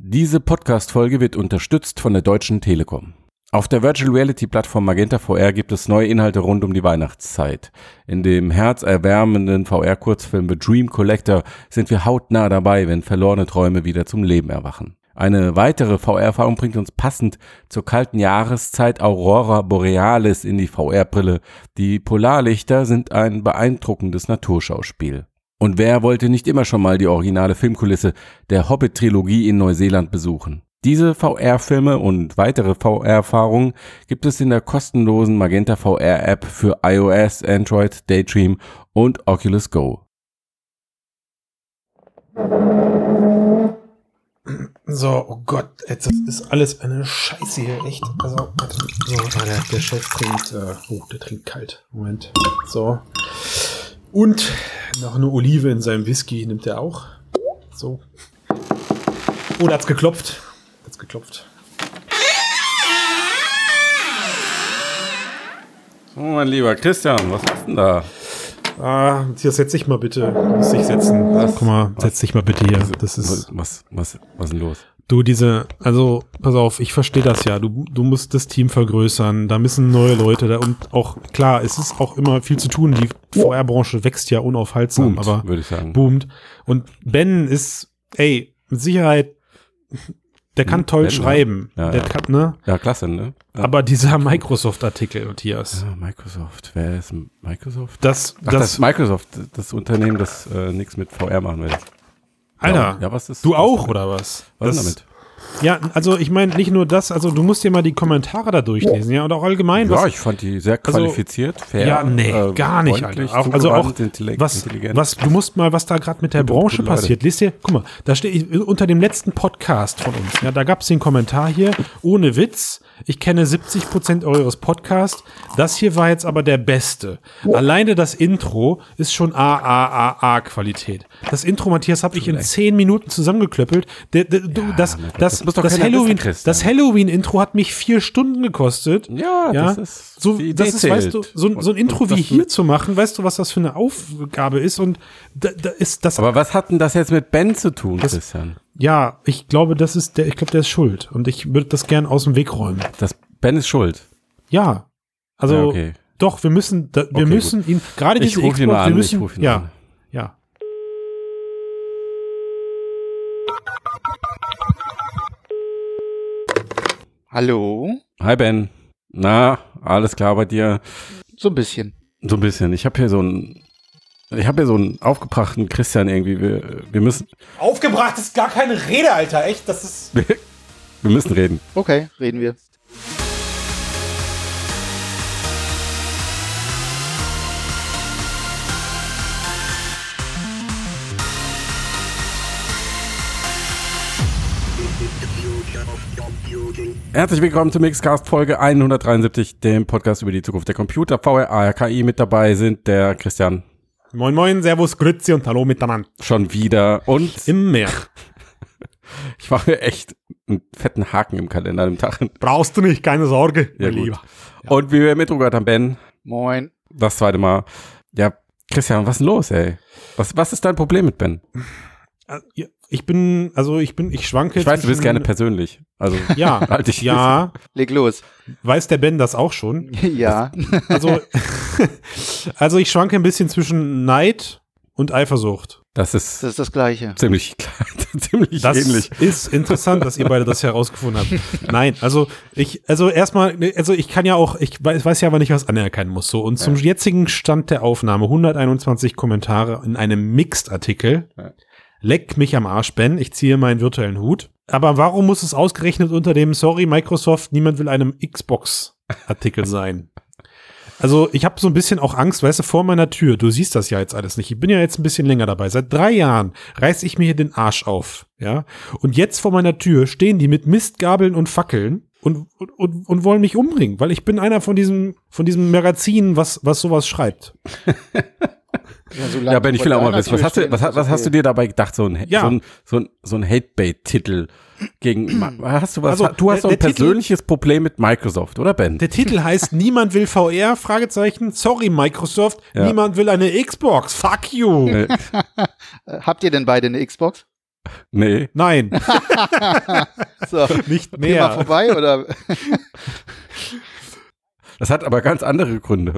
Diese Podcast-Folge wird unterstützt von der Deutschen Telekom. Auf der Virtual Reality Plattform Magenta VR gibt es neue Inhalte rund um die Weihnachtszeit. In dem herzerwärmenden VR-Kurzfilm The Dream Collector sind wir hautnah dabei, wenn verlorene Träume wieder zum Leben erwachen. Eine weitere VR-Erfahrung bringt uns passend zur kalten Jahreszeit Aurora Borealis in die VR-Brille. Die Polarlichter sind ein beeindruckendes Naturschauspiel. Und wer wollte nicht immer schon mal die originale Filmkulisse der Hobbit-Trilogie in Neuseeland besuchen? Diese VR-Filme und weitere VR-Erfahrungen gibt es in der kostenlosen Magenta VR-App für iOS, Android, Daydream und Oculus Go. So, oh Gott, jetzt das ist alles eine Scheiße hier, echt. Also, so, der, der Chef trinkt, äh, oh, der trinkt kalt. Moment. So. Und noch eine Olive in seinem Whisky nimmt er auch. So. Oh, da hat's geklopft. Hat's geklopft. So, mein lieber Christian, was hast du denn da? Ah, Matthias, setz dich mal bitte. Du musst dich setzen. Was? Guck mal, Was? setz dich mal bitte hier. Das ist. Was, was, was ist denn los? Du, diese, also, pass auf, ich verstehe das ja. Du, du musst das Team vergrößern, da müssen neue Leute da und auch, klar, es ist auch immer viel zu tun. Die VR-Branche wächst ja unaufhaltsam, Boomt, aber würde ich sagen. boomt. Und Ben ist, ey, mit Sicherheit, der kann Hm, toll Ben, schreiben. Ja, der ja. kann, ne? Ja, klasse, ne? Ja. Aber dieser Microsoft-Artikel, Matthias, Ja, Microsoft. Wer ist Microsoft? das, Ach, das, das, Microsoft, das Unternehmen, das äh, nichts mit VR machen will. Alter, Ja, was ist du was auch, damit? oder was? Was das, ist damit? Ja, also ich meine nicht nur das, also du musst dir mal die Kommentare da durchlesen, ja, und auch allgemein, was, Ja, ich fand die sehr Also- qualifiziert, fair. Ja, nee, äh, gar nicht, Alter. Auch, also auch, was, intelligent. was, du musst mal, was da gerade mit der Branche passiert. Lest dir, guck mal, da steht unter dem letzten Podcast von uns, ja, da gab es den Kommentar hier, ohne Witz, ich kenne 70 Prozent eures Podcasts, das hier war jetzt aber der beste. Alleine das Intro ist schon AAAA-Qualität. Das Intro, Matthias, habe ich in 10 Minuten zusammengeklöppelt. Der, du, das, das, das keiner Halloween, Halloween-Intro hat mich vier Stunden gekostet. Ja, Ja, das ist so, das ist, weißt du, so, ein- so ein Und- Intro und wie das hier zu machen, weißt du, was das für eine Aufgabe ist? Und da, da ist das, Aber was hat denn das jetzt mit Ben zu tun, Christian? Ja, ich glaube, das ist der, ich glaube, der ist schuld. Und ich würde das gern aus dem Weg räumen. Das Ben ist schuld. Ja. Also, Ja, okay. doch, wir müssen, da, wir Okay, müssen ihn, gerade Ich diese ihn Xbox, mal an, wir ich müssen, ruf ihn ja, an. ja. Hallo? Hi Ben. Na, alles klar bei dir? So ein bisschen. So ein bisschen. Ich habe hier so einen, ich habe hier so einen aufgebrachten Christian irgendwie. Wir, wir müssen, Aufgebracht ist gar keine Rede, Alter, echt, das ist. wir, wir müssen reden. Okay, reden wir. Herzlich willkommen zum Mixcast Folge 173, dem Podcast über die Zukunft der Computer. VR, ARKI mit dabei sind der Christian Moin, moin, Servus, Grüezi und Hallo miteinander. schon wieder und Im Meer. ich mache echt einen fetten Haken im Kalender an dem Tag. Brauchst du nicht, keine Sorge, Ja, mein gut. Lieber. Und wie wir mitgehört haben, Ben, Moin. das zweite Mal. Ja, Christian, was ist denn los, ey? Was, was ist dein Problem mit Ben? Ich bin, also ich bin, ich schwanke. Ich weiß, du bist gerne persönlich. Also, Ja, Halt dich. ja. Leg los. Weiß der Ben das auch schon? ja. Also, also ich schwanke ein bisschen zwischen Neid und Eifersucht. das ist Das ist das Gleiche. ziemlich klar, ziemlich Das ähnlich. ist interessant, dass ihr beide das herausgefunden habt. Nein, also ich, also erstmal, also ich kann ja auch, ich weiß, weiß ja aber nicht, was anerkennen muss. So, und zum jetzigen Stand der Aufnahme 121 Kommentare in einem Mixed-Artikel. Ja. Leck mich am Arsch, Ben. Ich ziehe meinen virtuellen Hut. Aber warum muss es ausgerechnet unter dem Sorry Microsoft, niemand will einem Xbox-Artikel sein? Also ich habe so ein bisschen auch Angst, weißt du, vor meiner Tür. Du siehst das ja jetzt alles nicht. Ich bin ja jetzt ein bisschen länger dabei. Seit drei Jahren reiß ich mir hier den Arsch auf, ja. Und jetzt vor meiner Tür stehen die mit Mistgabeln und Fackeln und, und, und, und wollen mich umbringen, weil ich bin einer von diesem von diesem Magazin, was was sowas schreibt. solange Ja, Ben, ich will auch mal wissen, was hast du, was, was hast du dir dabei gedacht? So ein, Ja. so ein, so ein, so ein Hate-Bait-Titel gegen, hast du was, Also, du hast so ein Titel- persönliches Problem mit Microsoft, oder Ben? Der Titel heißt Niemand will VR Fragezeichen. Sorry Microsoft, Ja. niemand will eine Xbox. Fuck you. Äh, Äh, Habt ihr denn beide eine Xbox? Nee. Nein, So, nicht Thema mehr. vorbei oder? Das hat aber ganz andere Gründe.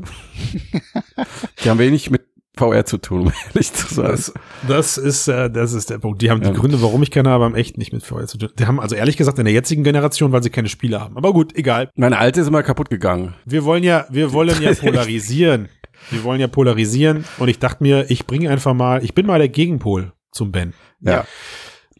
Die haben wenig mit VR zu tun, um ehrlich zu sein. Das, das ist, äh, das ist der Punkt. Die haben die Ja. Gründe, warum ich keine habe, haben echt nicht mit VR zu tun. Die haben also ehrlich gesagt in der jetzigen Generation, weil sie keine Spiele haben. Aber gut, egal. Meine alte ist immer kaputt gegangen. Wir wollen ja, wir wollen ja polarisieren. Wir wollen ja polarisieren. Und ich dachte mir, ich bringe einfach mal, ich bin mal der Gegenpol zum Ben. Ja. Ja,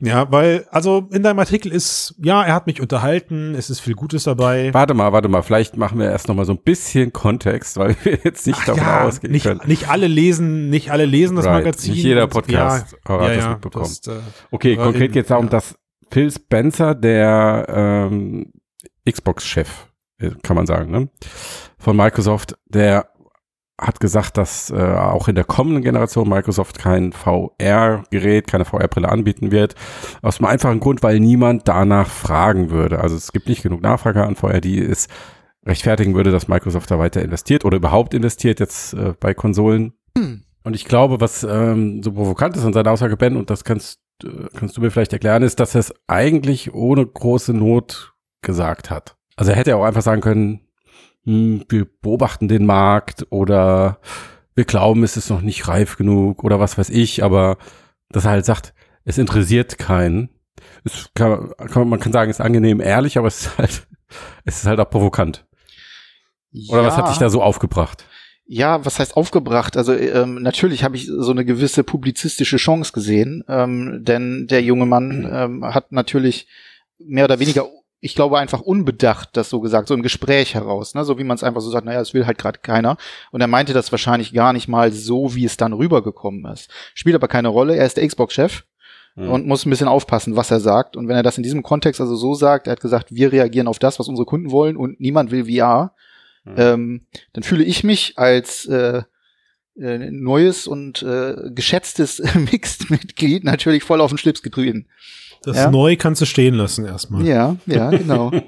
weil, also in deinem Artikel ist, ja, er hat mich unterhalten, es ist viel Gutes dabei. Warte mal, warte mal. Vielleicht machen wir erst noch mal so ein bisschen Kontext, weil wir jetzt nicht Ach davon ja, ausgehen nicht, können. nicht alle lesen, nicht alle lesen das Right. Magazin. Nicht jeder Podcast ja, hat ja, das ja, mitbekommen. das, äh, Okay, Aber konkret geht es darum, ja. dass Phil Spencer, der ähm, Xbox-Chef, äh, kann man sagen, ne? von Microsoft, der hat gesagt, dass äh, auch in der kommenden Generation Microsoft kein VR-Gerät, keine VR-Brille anbieten wird. Aus dem einfachen Grund, weil niemand danach fragen würde. Also es gibt nicht genug Nachfrage an VR, die es rechtfertigen würde, dass Microsoft da weiter investiert oder überhaupt investiert jetzt äh, bei Konsolen. Und ich glaube, was ähm, so provokant ist an seiner Aussage, Ben, und das kannst, äh, kannst du mir vielleicht erklären, ist, dass er es eigentlich ohne große Not gesagt hat. Also er hätte ja auch einfach sagen können, hm, wir beobachten den Markt oder wir glauben, es ist noch nicht reif genug oder was weiß ich, aber dass er halt sagt, es interessiert keinen. Es kann, kann, man kann sagen, es ist angenehm ehrlich, aber es ist halt, es ist halt auch provokant. Oder was hat dich da so aufgebracht? Ja, was heißt aufgebracht? Also ähm, natürlich habe ich so eine gewisse publizistische Chance gesehen, ähm, denn der junge Mann ähm, hat natürlich mehr oder weniger, ich glaube einfach unbedacht das so gesagt, so im Gespräch heraus, ne? so wie man es einfach so sagt, naja, es will halt gerade keiner. Und er meinte das wahrscheinlich gar nicht mal so, wie es dann rübergekommen ist. Spielt aber keine Rolle, er ist der Xbox-Chef und muss ein bisschen aufpassen, was er sagt. Und wenn er das in diesem Kontext also so sagt, er hat gesagt, wir reagieren auf das, was unsere Kunden wollen und niemand will VR, Mhm. ähm, dann fühle ich mich als äh, äh, neues und äh, geschätztes Mixed-Mitglied natürlich voll auf den Schlips getreten. Das Ja. neu kannst du stehen lassen erstmal. Ja, ja, genau.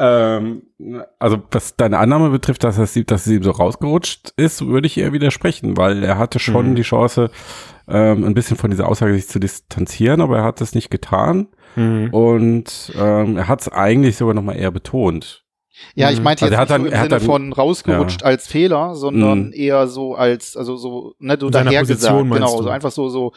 Ähm, also was deine Annahme betrifft, dass es, dass es ihm so rausgerutscht ist, würde ich eher widersprechen, weil er hatte schon Mhm. die Chance, ähm, ein bisschen von dieser Aussage sich zu distanzieren, aber er hat es nicht getan Mhm. und ähm, er hat es eigentlich sogar noch mal eher betont. Ja, ich meinte Also jetzt er hat nicht dann- so im Sinne dann- von rausgerutscht als Fehler, sondern Mhm. eher so als, also so, ne, so dahergesagt. Genau, du? so einfach so, so,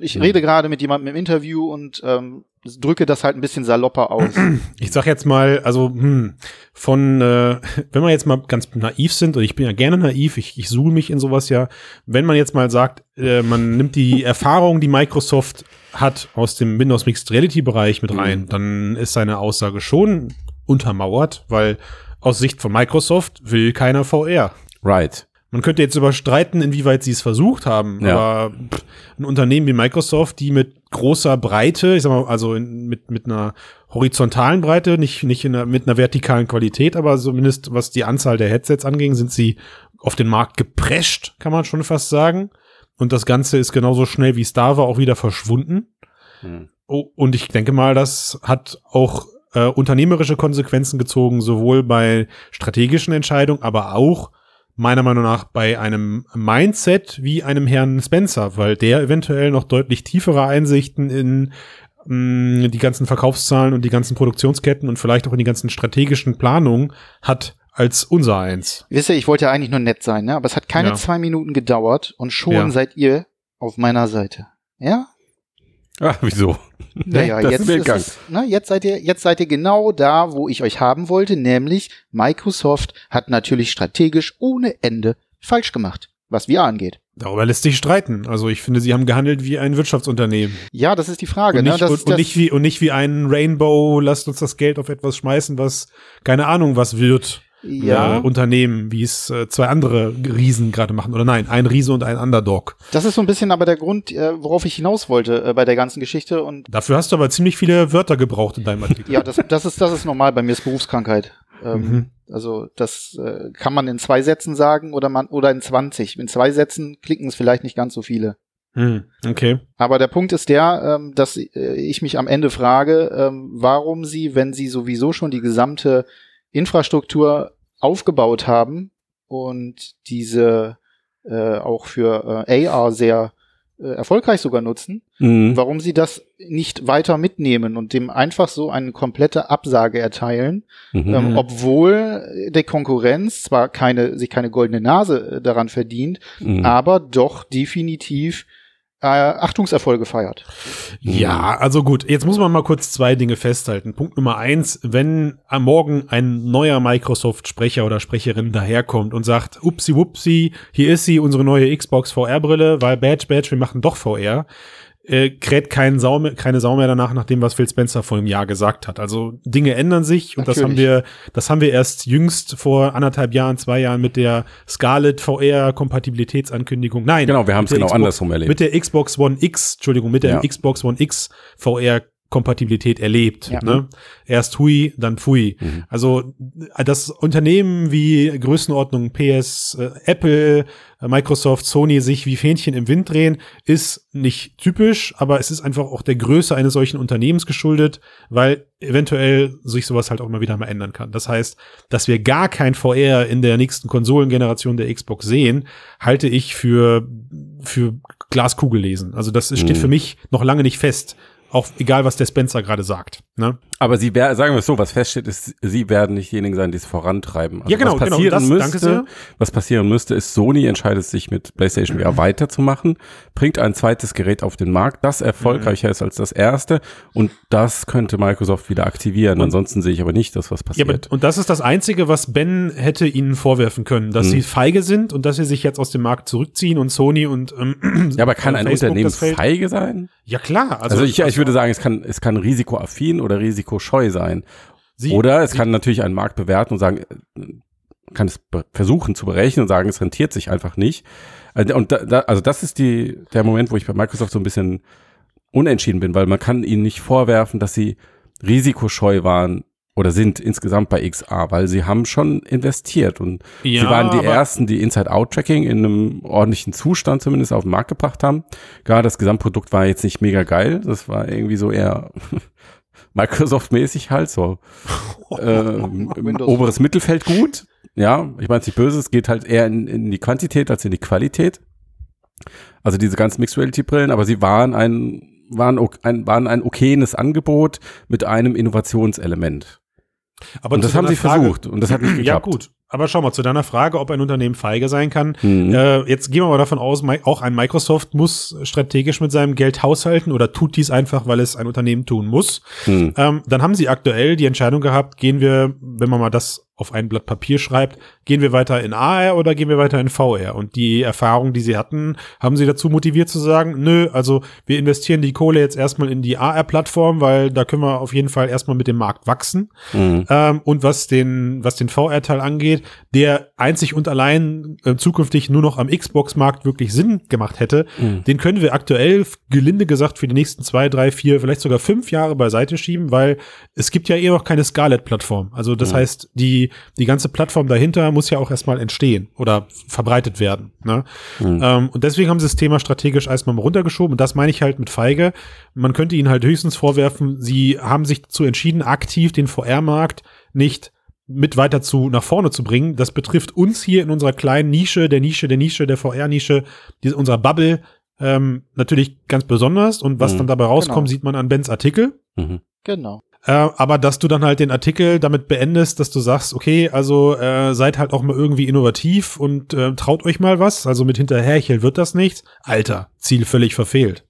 ich rede gerade mit jemandem im Interview und ähm, drücke das halt ein bisschen salopper aus. Ich sag jetzt mal, also hm, von, äh, wenn wir jetzt mal ganz naiv sind, und ich bin ja gerne naiv, ich, ich suche mich in sowas ja, wenn man jetzt mal sagt, äh, man nimmt die Erfahrung, die Microsoft hat aus dem Windows Mixed Reality Bereich mit rein, Mhm. dann ist seine Aussage schon untermauert, weil aus Sicht von Microsoft will keiner VR. Right. Man könnte jetzt überstreiten, inwieweit sie es versucht haben, Ja. aber pff, ein Unternehmen wie Microsoft, die mit großer Breite, ich sag mal, also in, mit, mit einer horizontalen Breite, nicht, nicht in einer, mit einer vertikalen Qualität, aber zumindest was die Anzahl der Headsets anging, sind sie auf den Markt geprescht, kann man schon fast sagen. Und das Ganze ist genauso schnell wie es da war, auch wieder verschwunden. Hm. Oh, und ich denke mal, das hat auch äh, unternehmerische Konsequenzen gezogen, sowohl bei strategischen Entscheidungen, aber auch meiner Meinung nach bei einem Mindset wie einem Herrn Spencer, weil der eventuell noch deutlich tiefere Einsichten in mh, die ganzen Verkaufszahlen und die ganzen Produktionsketten und vielleicht auch in die ganzen strategischen Planungen hat als unser eins. Wisst ihr, ich wollte ja eigentlich nur nett sein, ne? aber es hat keine Ja. zwei Minuten gedauert und schon Ja. seid ihr auf meiner Seite. Ja? Ah, wieso? Naja, das jetzt, ist es, ne, jetzt, seid ihr, jetzt seid ihr genau da, wo ich euch haben wollte, nämlich Microsoft hat natürlich strategisch ohne Ende falsch gemacht, was VR angeht. Darüber lässt sich streiten. Also ich finde, sie haben gehandelt wie ein Wirtschaftsunternehmen. Ja, das ist die Frage. Und ne? nicht, das, und, und, nicht wie, und nicht wie ein Rainbow, lasst uns das Geld auf etwas schmeißen, was keine Ahnung was wird. Ja, Äh, Unternehmen, wie es äh, zwei andere Riesen gerade machen. Oder nein, ein Riese und ein Underdog. das ist so ein bisschen aber der Grund, äh, worauf ich hinaus wollte äh, bei der ganzen Geschichte. Und Dafür hast du aber ziemlich viele Wörter gebraucht in deinem Artikel. ja, das, das ist das ist normal. Bei mir ist Berufskrankheit. Ähm, Mhm. Also das äh, kann man in zwei Sätzen sagen oder man oder in 20. In zwei Sätzen klicken es vielleicht nicht ganz so viele. Hm, okay. Aber der Punkt ist der, ähm, dass äh, ich mich am Ende frage, ähm, warum sie, wenn sie sowieso schon die gesamte Infrastruktur aufgebaut haben und diese äh, auch für äh, AR sehr äh, erfolgreich sogar nutzen, Mhm. warum sie das nicht weiter mitnehmen und dem einfach so eine komplette Absage erteilen, Mhm. ähm, obwohl der Konkurrenz zwar keine, sich keine goldene Nase äh, daran verdient, Mhm. aber doch definitiv äh, Achtungserfolge feiert. Ja, also gut, jetzt muss man mal kurz zwei Dinge festhalten. Punkt Nummer eins, wenn am Morgen ein neuer Microsoft-Sprecher oder Sprecherin daherkommt und sagt, upsi wupsi, hier ist sie, unsere neue Xbox VR-Brille, weil Badge, Badge, wir machen doch VR, äh, kräht kein Sau mehr, keine Sau mehr danach, nach dem, was Phil Spencer vor einem Jahr gesagt hat. Also Dinge ändern sich und das haben Natürlich. wir, das haben wir erst jüngst vor anderthalb Jahren, zwei Jahren mit der Scarlett VR-Kompatibilitätsankündigung. Nein, Genau, wir haben es genau Xbox- andersrum erlebt. mit der Xbox One X, Entschuldigung, mit der Ja. Xbox One X VR Kompatibilität erlebt. Ja. Ne? Erst Hui, dann Pfui. Mhm. Also äh, das Unternehmen wie Größenordnung PS, äh, Apple, äh, Microsoft, Sony sich wie Fähnchen im Wind drehen, ist nicht typisch, aber es ist einfach auch der Größe eines solchen Unternehmens geschuldet, weil eventuell sich sowas halt auch mal wieder mal ändern kann. Das heißt, dass wir gar kein VR in der nächsten Konsolengeneration der Xbox sehen, halte ich für, für Glaskugel lesen. Also das steht Mhm. für mich noch lange nicht fest. Auch egal, was der Spencer gerade sagt. Ne? Aber sie wär, sagen wir es so, was feststeht, ist, sie werden nicht diejenigen sein, die es vorantreiben. Also Ja, genau, was genau, passieren das- danke sehr. müsste, was passieren müsste, ist, Sony entscheidet sich mit PlayStation VR weiterzumachen, bringt ein zweites Gerät auf den Markt, das erfolgreicher ist als das erste und das könnte Microsoft wieder aktivieren. Und- Ansonsten sehe ich aber nicht, dass was Ja, aber, passiert. und das ist das Einzige, was Ben hätte ihnen vorwerfen können, dass Mhm. sie feige sind und dass sie sich jetzt aus dem Markt zurückziehen und Sony und ähm, Ja, aber kann ein Facebook Unternehmen das feige sein? Ja klar, also, Also, ich, ich würde sagen, es kann, es kann risikoaffin oder risikoscheu sein. sie, Oder es kann natürlich einen Markt bewerten und sagen, äh, kann es versuchen zu berechnen und sagen, es rentiert sich einfach nicht. Also, Und da, da, also das ist die, der Moment, wo ich bei Microsoft so ein bisschen unentschieden bin, weil man kann ihnen nicht vorwerfen, dass sie risikoscheu waren oder sind insgesamt bei XA, weil sie haben schon investiert und ja, sie waren die ersten, die Inside-Out-Tracking in einem ordentlichen Zustand zumindest auf den Markt gebracht haben. Gerade das Gesamtprodukt war jetzt nicht mega geil, das war irgendwie so eher Microsoft-mäßig halt so ähm, oberes Mittelfeld gut. Ja, ich meine es nicht böse, es geht halt eher in, in die Quantität als in die Qualität. Also diese ganzen Mixed Reality Brillen, aber sie waren ein waren ein waren ein okayes Angebot mit einem Innovationselement. aber und das haben sie Frage- versucht und das hat nicht Ja geklappt. gut, aber schau mal, zu deiner Frage, ob ein Unternehmen feige sein kann. Mhm. Äh, jetzt gehen wir mal davon aus, auch ein Microsoft muss strategisch mit seinem Geld haushalten oder tut dies einfach, weil es ein Unternehmen tun muss. Hm. Ähm, dann haben sie aktuell die Entscheidung gehabt, gehen wir, wenn man mal das auf ein Blatt Papier schreibt, gehen wir weiter in AR oder gehen wir weiter in VR? Und die Erfahrung, die sie hatten, haben sie dazu motiviert zu sagen, nö, also wir investieren die Kohle jetzt erstmal in die AR-Plattform, weil da können wir auf jeden Fall erstmal mit dem Markt wachsen. Mhm. Ähm, und was den, was den VR-Teil angeht, der einzig und allein äh, zukünftig nur noch am Xbox-Markt wirklich Sinn gemacht hätte, Mhm. den können wir aktuell, gelinde gesagt, für die nächsten zwei, drei, vier, vielleicht sogar fünf Jahre beiseite schieben, weil es gibt ja eh noch keine Scarlett-Plattform. Also das Mhm. heißt, die, die ganze Plattform dahinter muss ja auch erstmal entstehen oder verbreitet werden. Ne? Mhm. Ähm, und deswegen haben sie das Thema strategisch erstmal mal runtergeschoben. Und das meine ich halt mit feige. Man könnte ihnen halt höchstens vorwerfen, sie haben sich dazu entschieden, aktiv den VR-Markt nicht mit weiter zu nach vorne zu bringen. Das betrifft uns hier in unserer kleinen Nische, der Nische, der Nische, der VR-Nische, unserer Bubble ähm, natürlich ganz besonders. Und was Mhm. dann dabei rauskommt, Genau. sieht man an Bens Artikel. Mhm. Genau. Äh, aber dass du dann halt den Artikel damit beendest, dass du sagst, okay, also äh, seid halt auch mal irgendwie innovativ und äh, traut euch mal was. Also mit hinterherchel wird das nichts. Alter, Ziel völlig verfehlt.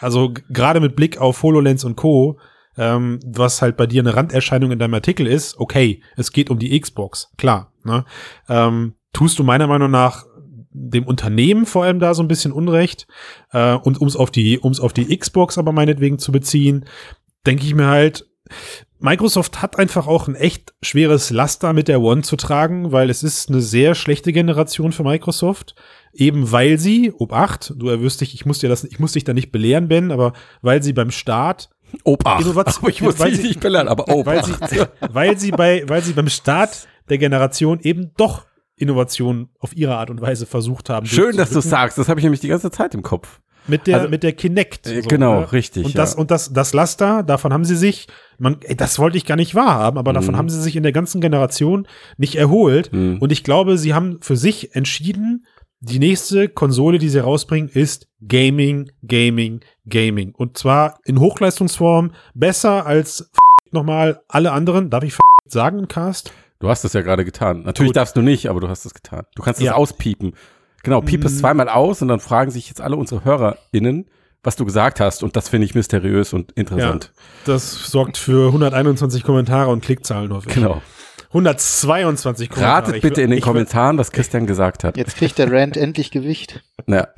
Also gerade mit Blick auf HoloLens und Co., ähm, was halt bei dir eine Randerscheinung in deinem Artikel ist, okay, es geht um die Xbox, klar. Ne? Ähm, tust du meiner Meinung nach dem Unternehmen vor allem da so ein bisschen Unrecht äh, und ums auf die ums auf die Xbox aber meinetwegen zu beziehen, denke ich mir halt, Microsoft hat einfach auch ein echt schweres Laster mit der One zu tragen, weil es ist eine sehr schlechte Generation für Microsoft. Eben weil sie, Obacht, du erwüsst dich, ich muss dir das, ich muss dich da nicht belehren, Ben, aber weil sie beim Start, Obacht. Innovation- Aber ich muss weil dich sie- nicht belehren, aber weil Obacht. sie, weil sie bei, weil sie beim Start der Generation eben doch Innovation auf ihre Art und Weise versucht haben. Schön, dass du sagst. Das habe ich nämlich die ganze Zeit im Kopf. Mit der, Also- mit der Kinect. Äh, genau, richtig, Und ja. das, und das, das Laster, davon haben sie sich, man, ey, das wollte ich gar nicht wahrhaben, aber davon Mhm. haben sie sich in der ganzen Generation nicht erholt. Mhm. Und ich glaube, sie haben für sich entschieden, die nächste Konsole, die sie rausbringen, ist Gaming, Gaming, Gaming. Und zwar in Hochleistungsform besser als nochmal alle anderen. Darf ich sagen im Cast? Du hast es ja gerade getan. Natürlich Gut. darfst du nicht, aber du hast es getan. Du kannst es Ja. auspiepen. Genau, piep es Mm. zweimal aus und dann fragen sich jetzt alle unsere HörerInnen, was du gesagt hast. Und das finde ich mysteriös und interessant. Das sorgt für 121 Kommentare und Klickzahlen, hoffe ich. Genau. 122 Kommentare. Ratet Ich bitte in den Kommentaren, was Christian gesagt hat. Jetzt kriegt der Rand endlich Gewicht. Ja,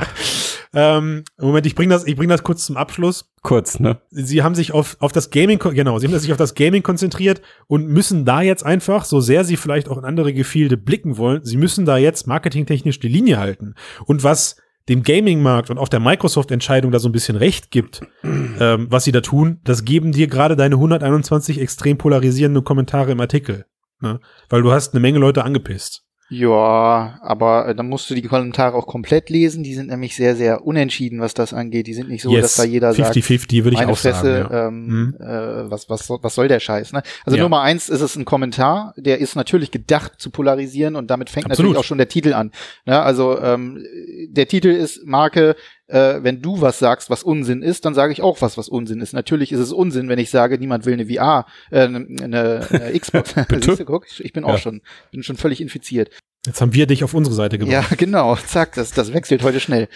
Ähm, Moment, ich bringe das, ich bring das kurz zum Abschluss. kurz, ne? Sie haben sich auf, auf das Gaming, genau, sie haben sich auf das Gaming konzentriert und müssen da jetzt einfach, so sehr sie vielleicht auch in andere Gefilde blicken wollen, sie müssen da jetzt marketingtechnisch die Linie halten. Und was dem Gaming-Markt und auch der Microsoft-Entscheidung da so ein bisschen recht gibt, ähm, was sie da tun, das geben dir gerade deine 121 extrem polarisierenden Kommentare im Artikel. Ne? Weil du hast eine Menge Leute angepisst. Ja, aber äh, dann musst du die Kommentare auch komplett lesen. Die sind nämlich sehr, sehr unentschieden, was das angeht. Die sind nicht so, dass da jeder sagt, 50-50 würde ich meine auch Fresse, sagen. Ja. ähm, Mhm. äh, was, was, soll- was soll der Scheiß? Ne? Also Ja. Nummer eins ist es ein Kommentar, der ist natürlich gedacht zu polarisieren und damit fängt Absolut. natürlich auch schon der Titel an. Ne? Also ähm, der Titel ist Marke, äh, wenn du was sagst, was Unsinn ist, dann sage ich auch was, was Unsinn ist. Natürlich ist es Unsinn, wenn ich sage, niemand will eine VR, äh, eine, eine, eine Xbox. Siehst du, guck, ich bin auch Ja. schon, bin schon völlig infiziert. Jetzt haben wir dich auf unsere Seite gebracht. Ja, genau, zack, das, das wechselt heute schnell.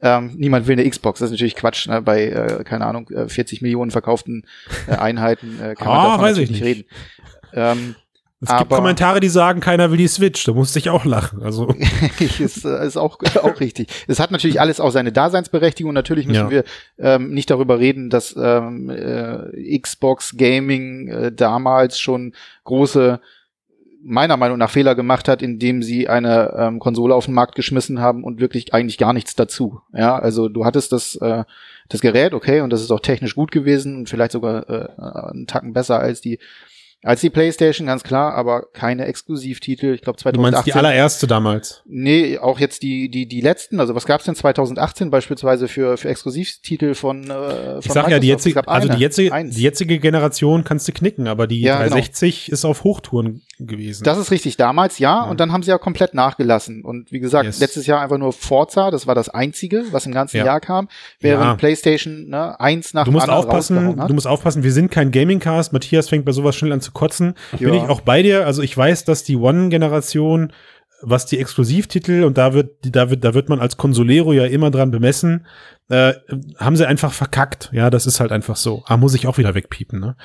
Ähm, niemand will eine Xbox, das ist natürlich Quatsch, ne? bei, äh, keine Ahnung, äh, 40 Millionen verkauften äh, Einheiten äh, kann man Ah, davon weiß ich nicht reden. Ähm, Es gibt Aber- Kommentare, die sagen, keiner will die Switch. Da musste ich auch lachen. Also ist, äh, ist auch, auch richtig. Es hat natürlich alles auch seine Daseinsberechtigung. Natürlich müssen Ja. wir ähm, nicht darüber reden, dass ähm, äh, Xbox Gaming äh, damals schon große meiner Meinung nach Fehler gemacht hat, indem sie eine ähm, Konsole auf den Markt geschmissen haben und wirklich eigentlich gar nichts dazu. Ja, also du hattest das äh, das Gerät, okay, und das ist auch technisch gut gewesen und vielleicht sogar äh, einen Tacken besser als die als die PlayStation, ganz klar, aber keine Exklusivtitel. Ich glaube du 2018. meinst die allererste damals. Nee, auch jetzt die, die, die letzten. Also was gab's denn 2018 beispielsweise für, für Exklusivtitel von, äh, von Ich sag ja, die Microsoft? Es jetzige, gab also eine, die jetzige, eins. die jetzige Generation kannst du knicken, aber die Ja, genau. 360 ist auf Hochtouren gewesen. Das ist richtig, damals ja, Ja. und dann haben sie ja komplett nachgelassen. Und wie gesagt, Yes. letztes Jahr einfach nur Forza, das war das einzige, was im ganzen Ja. Jahr kam, während Ja. PlayStation ne, eins nach du musst aufpassen, du musst aufpassen, wir sind kein Gaming-Cast. Matthias fängt bei sowas schnell an zu kotzen. Bin ich auch bei dir. Also ich weiß, dass die One-Generation, was die Exklusivtitel, und da wird, da wird, da wird man als Consolero ja immer dran bemessen, äh, haben sie einfach verkackt. Ja, das ist halt einfach so. Ah, muss ich auch wieder wegpiepen, ne?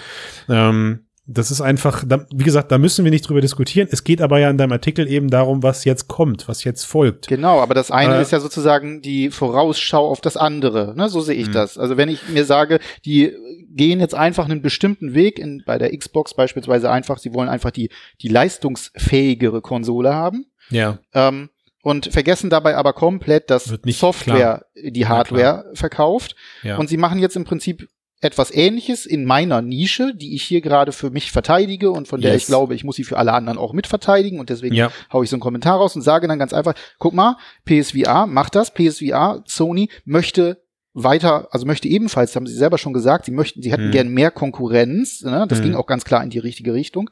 Ähm, das ist einfach, da, wie gesagt, da müssen wir nicht drüber diskutieren. Es geht aber ja in deinem Artikel eben darum, was jetzt kommt, was jetzt folgt. Genau, aber das eine Äh, ist ja sozusagen die Vorausschau auf das andere. Ne? So sehe ich Mhm. das. Also wenn ich mir sage, die gehen jetzt einfach einen bestimmten Weg, in, bei der Xbox beispielsweise einfach, sie wollen einfach die, die leistungsfähigere Konsole haben. Ja. Ähm, und vergessen dabei aber komplett, dass Software die Hardware verkauft. ja. Und sie machen jetzt im Prinzip etwas ähnliches in meiner Nische, die ich hier gerade für mich verteidige und von der Yes. ich glaube, ich muss sie für alle anderen auch mitverteidigen und deswegen Ja. hau ich so einen Kommentar raus und sage dann ganz einfach, guck mal, PSVR macht das, PSVR, Sony möchte weiter, also möchte ebenfalls, haben sie selber schon gesagt, sie möchten, sie hätten Hm. gern mehr Konkurrenz, ne? das Hm. ging auch ganz klar in die richtige Richtung.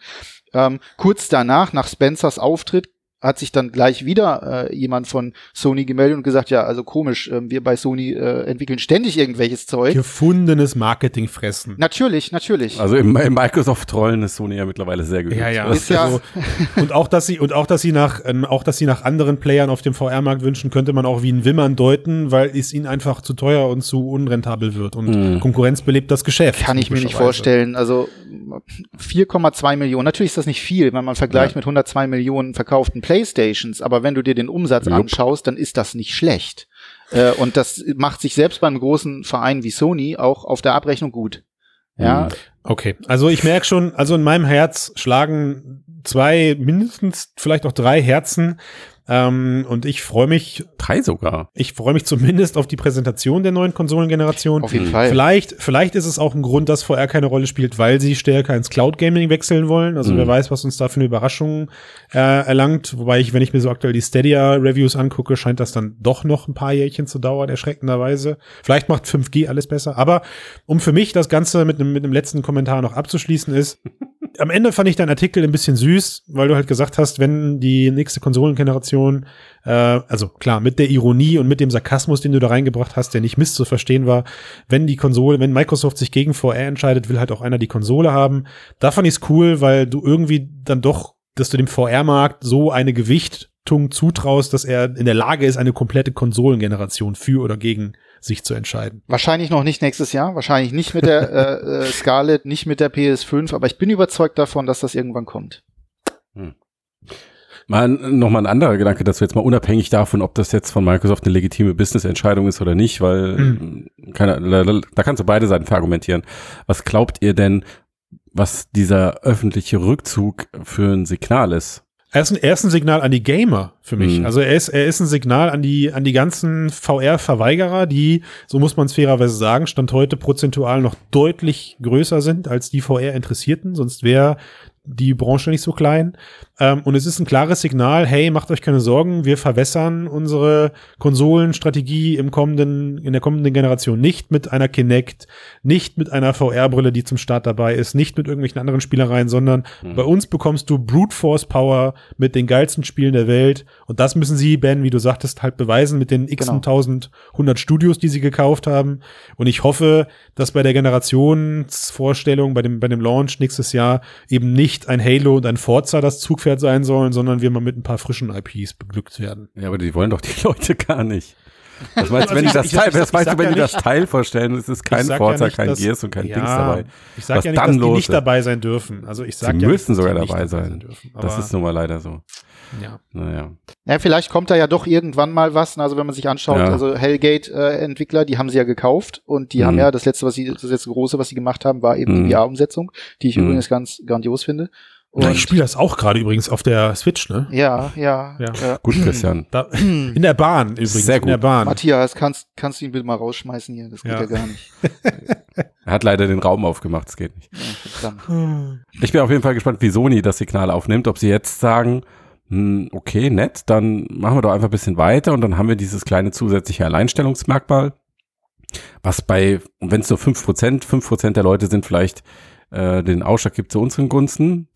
Ähm, kurz danach, nach Spencers Auftritt, hat sich dann gleich wieder äh, jemand von Sony gemeldet und gesagt, ja, also komisch, ähm, wir bei Sony äh, entwickeln ständig irgendwelches Zeug. Gefundenes Marketing fressen. Natürlich, natürlich. Also im, im Microsoft-Trollen ist Sony ja mittlerweile sehr geübt. Ja, ja. Ist ja- Also, und auch, dass sie, und auch, dass sie nach, ähm, auch, dass sie nach anderen Playern auf dem VR-Markt wünschen, könnte man auch wie ein Wimmern deuten, weil es ihnen einfach zu teuer und zu unrentabel wird. Und Mhm. Konkurrenz belebt das Geschäft. Kann ich mir nicht vorstellen. Also 4,2 Millionen. Natürlich ist das nicht viel, wenn man vergleicht Ja. mit 102 Millionen verkauften Playstations. Aber wenn du dir den Umsatz Jupp. anschaust, dann ist das nicht schlecht. Äh, und das macht sich selbst beim großen Verein wie Sony auch auf der Abrechnung gut. Ja, Mhm. Okay, also ich merke schon, also in meinem Herz schlagen zwei, mindestens vielleicht auch drei Herzen. Ähm, und ich freue mich, Drei sogar. ich freue mich zumindest auf die Präsentation der neuen Konsolengeneration. auf jeden. Fall. Vielleicht, vielleicht ist es auch ein Grund, dass VR keine Rolle spielt, weil sie stärker ins Cloud Gaming wechseln wollen. Also Mhm. wer weiß, was uns da für eine Überraschung äh, erlangt. Wobei ich, wenn ich mir so aktuell die Stadia Reviews angucke, scheint das dann doch noch ein paar Jährchen zu dauern, erschreckenderweise. Vielleicht macht 5G alles besser. Aber um für mich das Ganze mit einem mit einem letzten Kommentar noch abzuschließen ist, am Ende fand ich deinen Artikel ein bisschen süß, weil du halt gesagt hast, wenn die nächste Konsolengeneration, äh, also klar, mit der Ironie und mit dem Sarkasmus, den du da reingebracht hast, der nicht misszuverstehen war, wenn die Konsole, wenn Microsoft sich gegen VR entscheidet, will halt auch einer die Konsole haben. Da fand ich es cool, weil du irgendwie dann doch, dass du dem VR-Markt so eine Gewichtung zutraust, dass er in der Lage ist, eine komplette Konsolengeneration für oder gegen sich zu entscheiden. Wahrscheinlich noch nicht nächstes Jahr, wahrscheinlich nicht mit der äh, äh, Scarlett, nicht mit der PS5, aber ich bin überzeugt davon, dass das irgendwann kommt. Hm. Mal nochmal ein anderer Gedanke, dass wir jetzt mal unabhängig davon, ob das jetzt von Microsoft eine legitime Business-Entscheidung ist oder nicht, weil hm. keine, da kannst du beide Seiten verargumentieren. Was glaubt ihr denn, was dieser öffentliche Rückzug für ein Signal ist? Er ist, ein, er ist ein Signal an die Gamer für mich. Mhm. Also er ist, er ist ein Signal an die, an die ganzen VR-Verweigerer, die, so muss man es fairerweise sagen, Stand heute prozentual noch deutlich größer sind als die VR-Interessierten. Sonst wäre die Branche nicht so klein. Ähm, und es ist ein klares Signal, hey, macht euch keine Sorgen, wir verwässern unsere Konsolenstrategie im kommenden, in der kommenden Generation nicht mit einer Kinect, nicht mit einer VR-Brille, die zum Start dabei ist, nicht mit irgendwelchen anderen Spielereien, sondern mhm. bei uns bekommst du Brute Force Power mit den geilsten Spielen der Welt. Und das müssen sie, Ben, wie du sagtest, halt beweisen mit den x genau. 1100 Studios, die sie gekauft haben. Und ich hoffe, dass bei der Generationsvorstellung, bei dem, bei dem Launch nächstes Jahr eben nicht ein Halo und ein Forza das Zugpferd sein sollen, sondern wir mal mit ein paar frischen IPs beglückt werden. Ja, aber die wollen doch die Leute gar nicht. Was meinst du, wenn die das Teil, was meinst du, wenn die das Teil vorstellen? Es ist kein Forza, ja nicht, kein dass, Gears und kein ja, Dings dabei. Ich sage ja nicht, dass die nicht dabei sein dürfen. Also ich sage Sie ja müssen sogar dabei sein. Dürfen, das ist nun mal leider so. Ja. Naja. Ja, vielleicht kommt da ja doch irgendwann mal was. Also wenn man sich anschaut, ja. also Hellgate-Entwickler, äh, die haben sie ja gekauft und die mhm. haben ja das letzte, was sie, das letzte große, was sie gemacht haben, war eben mhm. die VR-Umsetzung, die ich mhm. übrigens ganz grandios finde. Und ich spiele das auch gerade übrigens auf der Switch, ne? Ja, ja. ja. ja. Gut, Christian. Da, in der Bahn übrigens. Sehr gut. In der Bahn. Matthias, kannst, kannst du ihn bitte mal rausschmeißen hier? Das geht ja, ja gar nicht. er hat leider den Raum aufgemacht, das geht nicht. Ja, ich bin auf jeden Fall gespannt, wie Sony das Signal aufnimmt, ob sie jetzt sagen, hm, okay, nett, dann machen wir doch einfach ein bisschen weiter und dann haben wir dieses kleine zusätzliche Alleinstellungsmerkmal, was bei, wenn es nur fünf Prozent, fünf Prozent der Leute sind vielleicht äh, den Ausschlag gibt zu unseren Gunsten.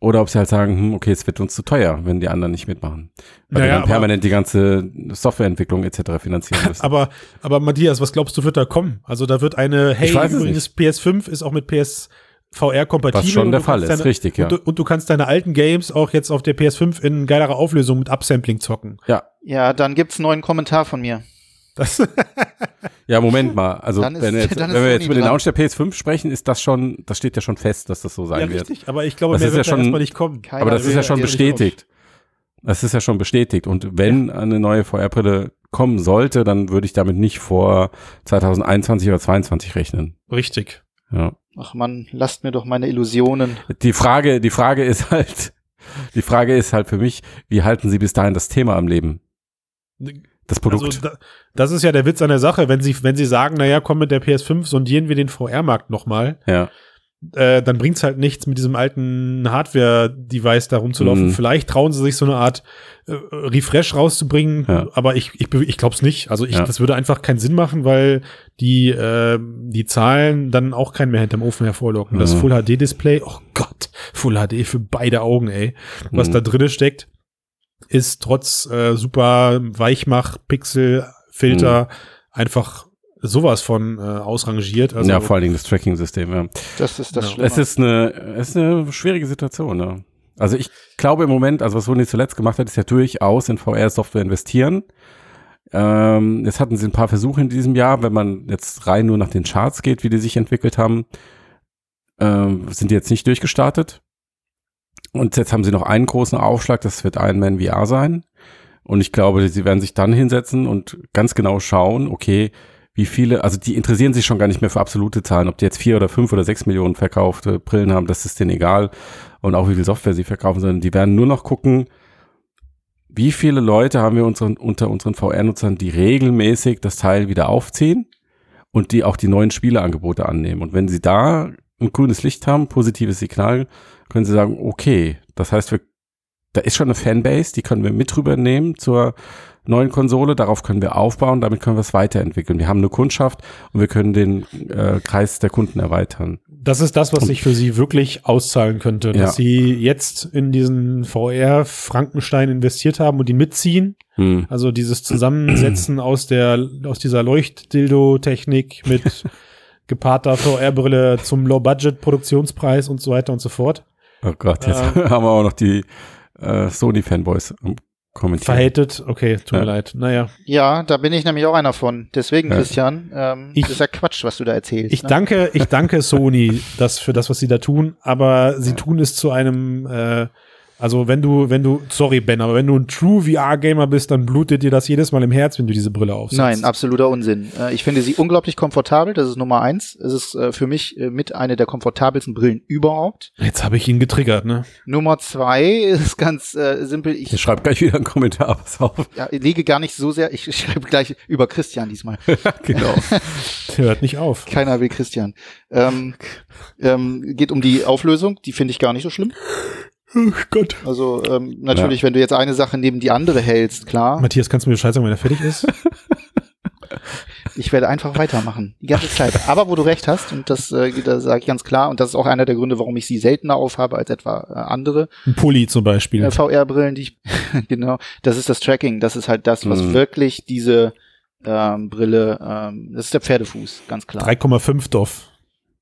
Oder ob sie halt sagen, hm, okay, es wird uns zu teuer, wenn die anderen nicht mitmachen. Weil naja, wir dann permanent die ganze Softwareentwicklung etc. finanzieren müssen. aber, aber Matthias, was glaubst du, wird da kommen? Also da wird eine, hey, übrigens PS5 ist auch mit PS VR kompatibel. Was schon der Fall ist, deine, richtig, ja. Und du, und du, kannst deine alten Games auch jetzt auf der PS5 in geilerer Auflösung mit Upsampling zocken. Ja. Ja, dann gibt's einen neuen Kommentar von mir. Das ja, Moment mal. Also, ist, wenn, jetzt, wenn wir jetzt über den Launch der PS5 sprechen, ist das schon, das steht ja schon fest, dass das so sein ja, wird. Richtig, aber ich glaube, das mehr ist wird ja schon, nicht kommen. Keiner aber das ist ja schon bestätigt. Das ist ja schon bestätigt. Und wenn ja. eine neue VR-Brille kommen sollte, dann würde ich damit nicht vor 2021 oder 2022 rechnen. Richtig. Ja. Ach man, lasst mir doch meine Illusionen. Die Frage, die Frage ist halt, die Frage ist halt für mich, wie halten Sie bis dahin das Thema am Leben? Das Produkt. Also, da, das ist ja der Witz an der Sache, wenn sie, wenn sie sagen, naja, komm mit der PS5, sondieren wir den VR-Markt nochmal. Ja. Äh, dann bringt's halt nichts, mit diesem alten Hardware-Device da rumzulaufen. Mhm. Vielleicht trauen sie sich so eine Art äh, Refresh rauszubringen, ja. aber ich, ich, ich glaub's nicht. Also ich, ja. das würde einfach keinen Sinn machen, weil die, äh, die Zahlen dann auch keinen mehr hinterm Ofen hervorlocken. Mhm. Das Full HD-Display, oh Gott, Full HD für beide Augen, ey. Was mhm. da drinne steckt ist trotz äh, super Weichmach, Pixel, Filter mhm. einfach sowas von äh, ausrangiert. Also, ja, vor allen Dingen das Tracking-System, ja. Das ist das ja. Es ist eine, es ist eine schwierige Situation, ne? Also ich glaube im Moment, also was Sony zuletzt gemacht hat, ist ja durchaus in VR-Software investieren. Ähm, jetzt hatten sie ein paar Versuche in diesem Jahr, wenn man jetzt rein nur nach den Charts geht, wie die sich entwickelt haben, ähm, sind die jetzt nicht durchgestartet. Und jetzt haben sie noch einen großen Aufschlag, das wird Iron Man VR sein. Und ich glaube, sie werden sich dann hinsetzen und ganz genau schauen, okay, wie viele, also die interessieren sich schon gar nicht mehr für absolute Zahlen, ob die jetzt vier oder fünf oder sechs Millionen verkaufte Brillen haben, das ist denen egal. Und auch wie viel Software sie verkaufen, sondern die werden nur noch gucken, wie viele Leute haben wir unseren, unter unseren VR-Nutzern, die regelmäßig das Teil wieder aufziehen und die auch die neuen Spieleangebote annehmen. Und wenn sie da ein grünes Licht haben, positives Signal, können sie sagen, okay, das heißt, wir, da ist schon eine Fanbase, die können wir mit rübernehmen zur, neuen Konsole. Darauf können wir aufbauen, damit können wir es weiterentwickeln. Wir haben eine Kundschaft und wir können den äh, Kreis der Kunden erweitern. Das ist das, was sich für sie wirklich auszahlen könnte, Ja. dass sie jetzt in diesen VR Frankenstein investiert haben und die mitziehen. Hm. Also dieses Zusammensetzen aus der aus dieser Leuchtdildo-Technik mit gepaarter VR-Brille zum Low-Budget-Produktionspreis und so weiter und so fort. Oh Gott, jetzt haben wir auch noch die äh, Sony-Fanboys am kommentieren. Verhatet, okay, tut mir Ja. leid. Naja, Ja, da bin ich nämlich auch einer von. Deswegen, Ja. Christian, ähm, Ich- das ist ja Quatsch, was du da erzählst. ich ne? danke, ich danke Sony das für das, was sie da tun, aber sie tun es zu einem, äh, also wenn du, wenn du, sorry Ben, aber wenn du ein True VR-Gamer bist, dann blutet dir das jedes Mal im Herz, wenn du diese Brille aufsetzt. Nein, absoluter Unsinn. Äh, Ich finde sie unglaublich komfortabel. Das ist Nummer eins. Es ist äh, für mich äh, mit eine der komfortabelsten Brillen überhaupt. Jetzt habe ich ihn getriggert, ne? Nummer zwei ist ganz äh, simpel. Ich Ich schreibe gleich wieder einen Kommentar, pass auf. ja, ich lege gar nicht so sehr. Ich schreibe gleich über Christian diesmal. genau. Hört nicht auf. Keiner will Christian. Ähm, ähm, geht um die Auflösung. Die finde ich gar nicht so schlimm. Oh Gott. Also ähm, natürlich, wenn du jetzt eine Sache neben die andere hältst, klar. Matthias, kannst du mir Bescheid sagen, wenn er fertig ist? Ich werde einfach weitermachen, die ganze Zeit. Aber wo du recht hast, und das, äh, das sage ich ganz klar, und das ist auch einer der Gründe, warum ich sie seltener aufhabe als etwa äh, andere Ein Pulli zum Beispiel. äh, VR-Brillen, die ich, genau, das ist das Tracking. Das ist halt das, was Mhm. wirklich diese ähm, Brille, ähm, das ist der Pferdefuß, ganz klar. 3,5 Doff.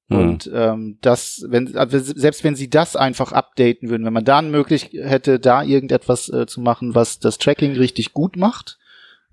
Hm. Und ähm, das, wenn also selbst wenn sie das einfach updaten würden, wenn man dann möglich hätte, da irgendetwas äh, zu machen, was das Tracking richtig gut macht,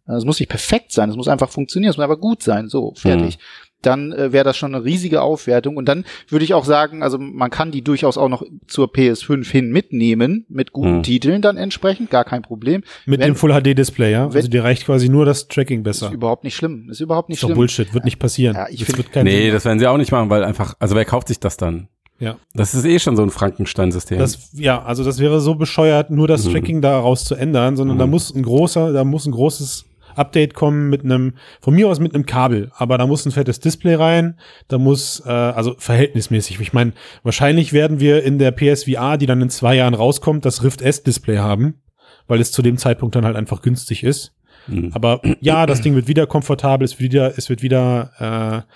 äh, es muss nicht perfekt sein, es muss einfach funktionieren, es muss einfach gut sein, so fertig. Dann äh, wäre das schon eine riesige Aufwertung. Und dann würde ich auch sagen, also man kann die durchaus auch noch zur PS5 hin mitnehmen, mit guten Mhm. Titeln dann entsprechend, gar kein Problem. Mit Wenn- dem Full HD Display, ja? wenn- Also dir reicht quasi nur das Tracking besser. Ist überhaupt nicht schlimm. Ist überhaupt nicht Ist doch schlimm. Bullshit, wird nicht passieren. Ja, ich das find- wird kein Nee, das werden sie auch nicht machen, weil einfach, also wer kauft sich das dann? Ja. Das ist eh schon so ein Frankenstein-System. Das, ja, also das wäre so bescheuert, nur das Mhm. Tracking daraus zu ändern, sondern da Mhm. muss ein großer, da muss ein großes Update kommen mit einem, von mir aus mit einem Kabel, aber da muss ein fettes Display rein, da muss, äh, also verhältnismäßig. Ich meine, wahrscheinlich werden wir in der PSVR, die dann in zwei Jahren rauskommt, das Rift S-Display haben, weil es zu dem Zeitpunkt dann halt einfach günstig ist. Hm. Aber ja, das Ding wird wieder komfortabel, es wird wieder, es wird wieder äh,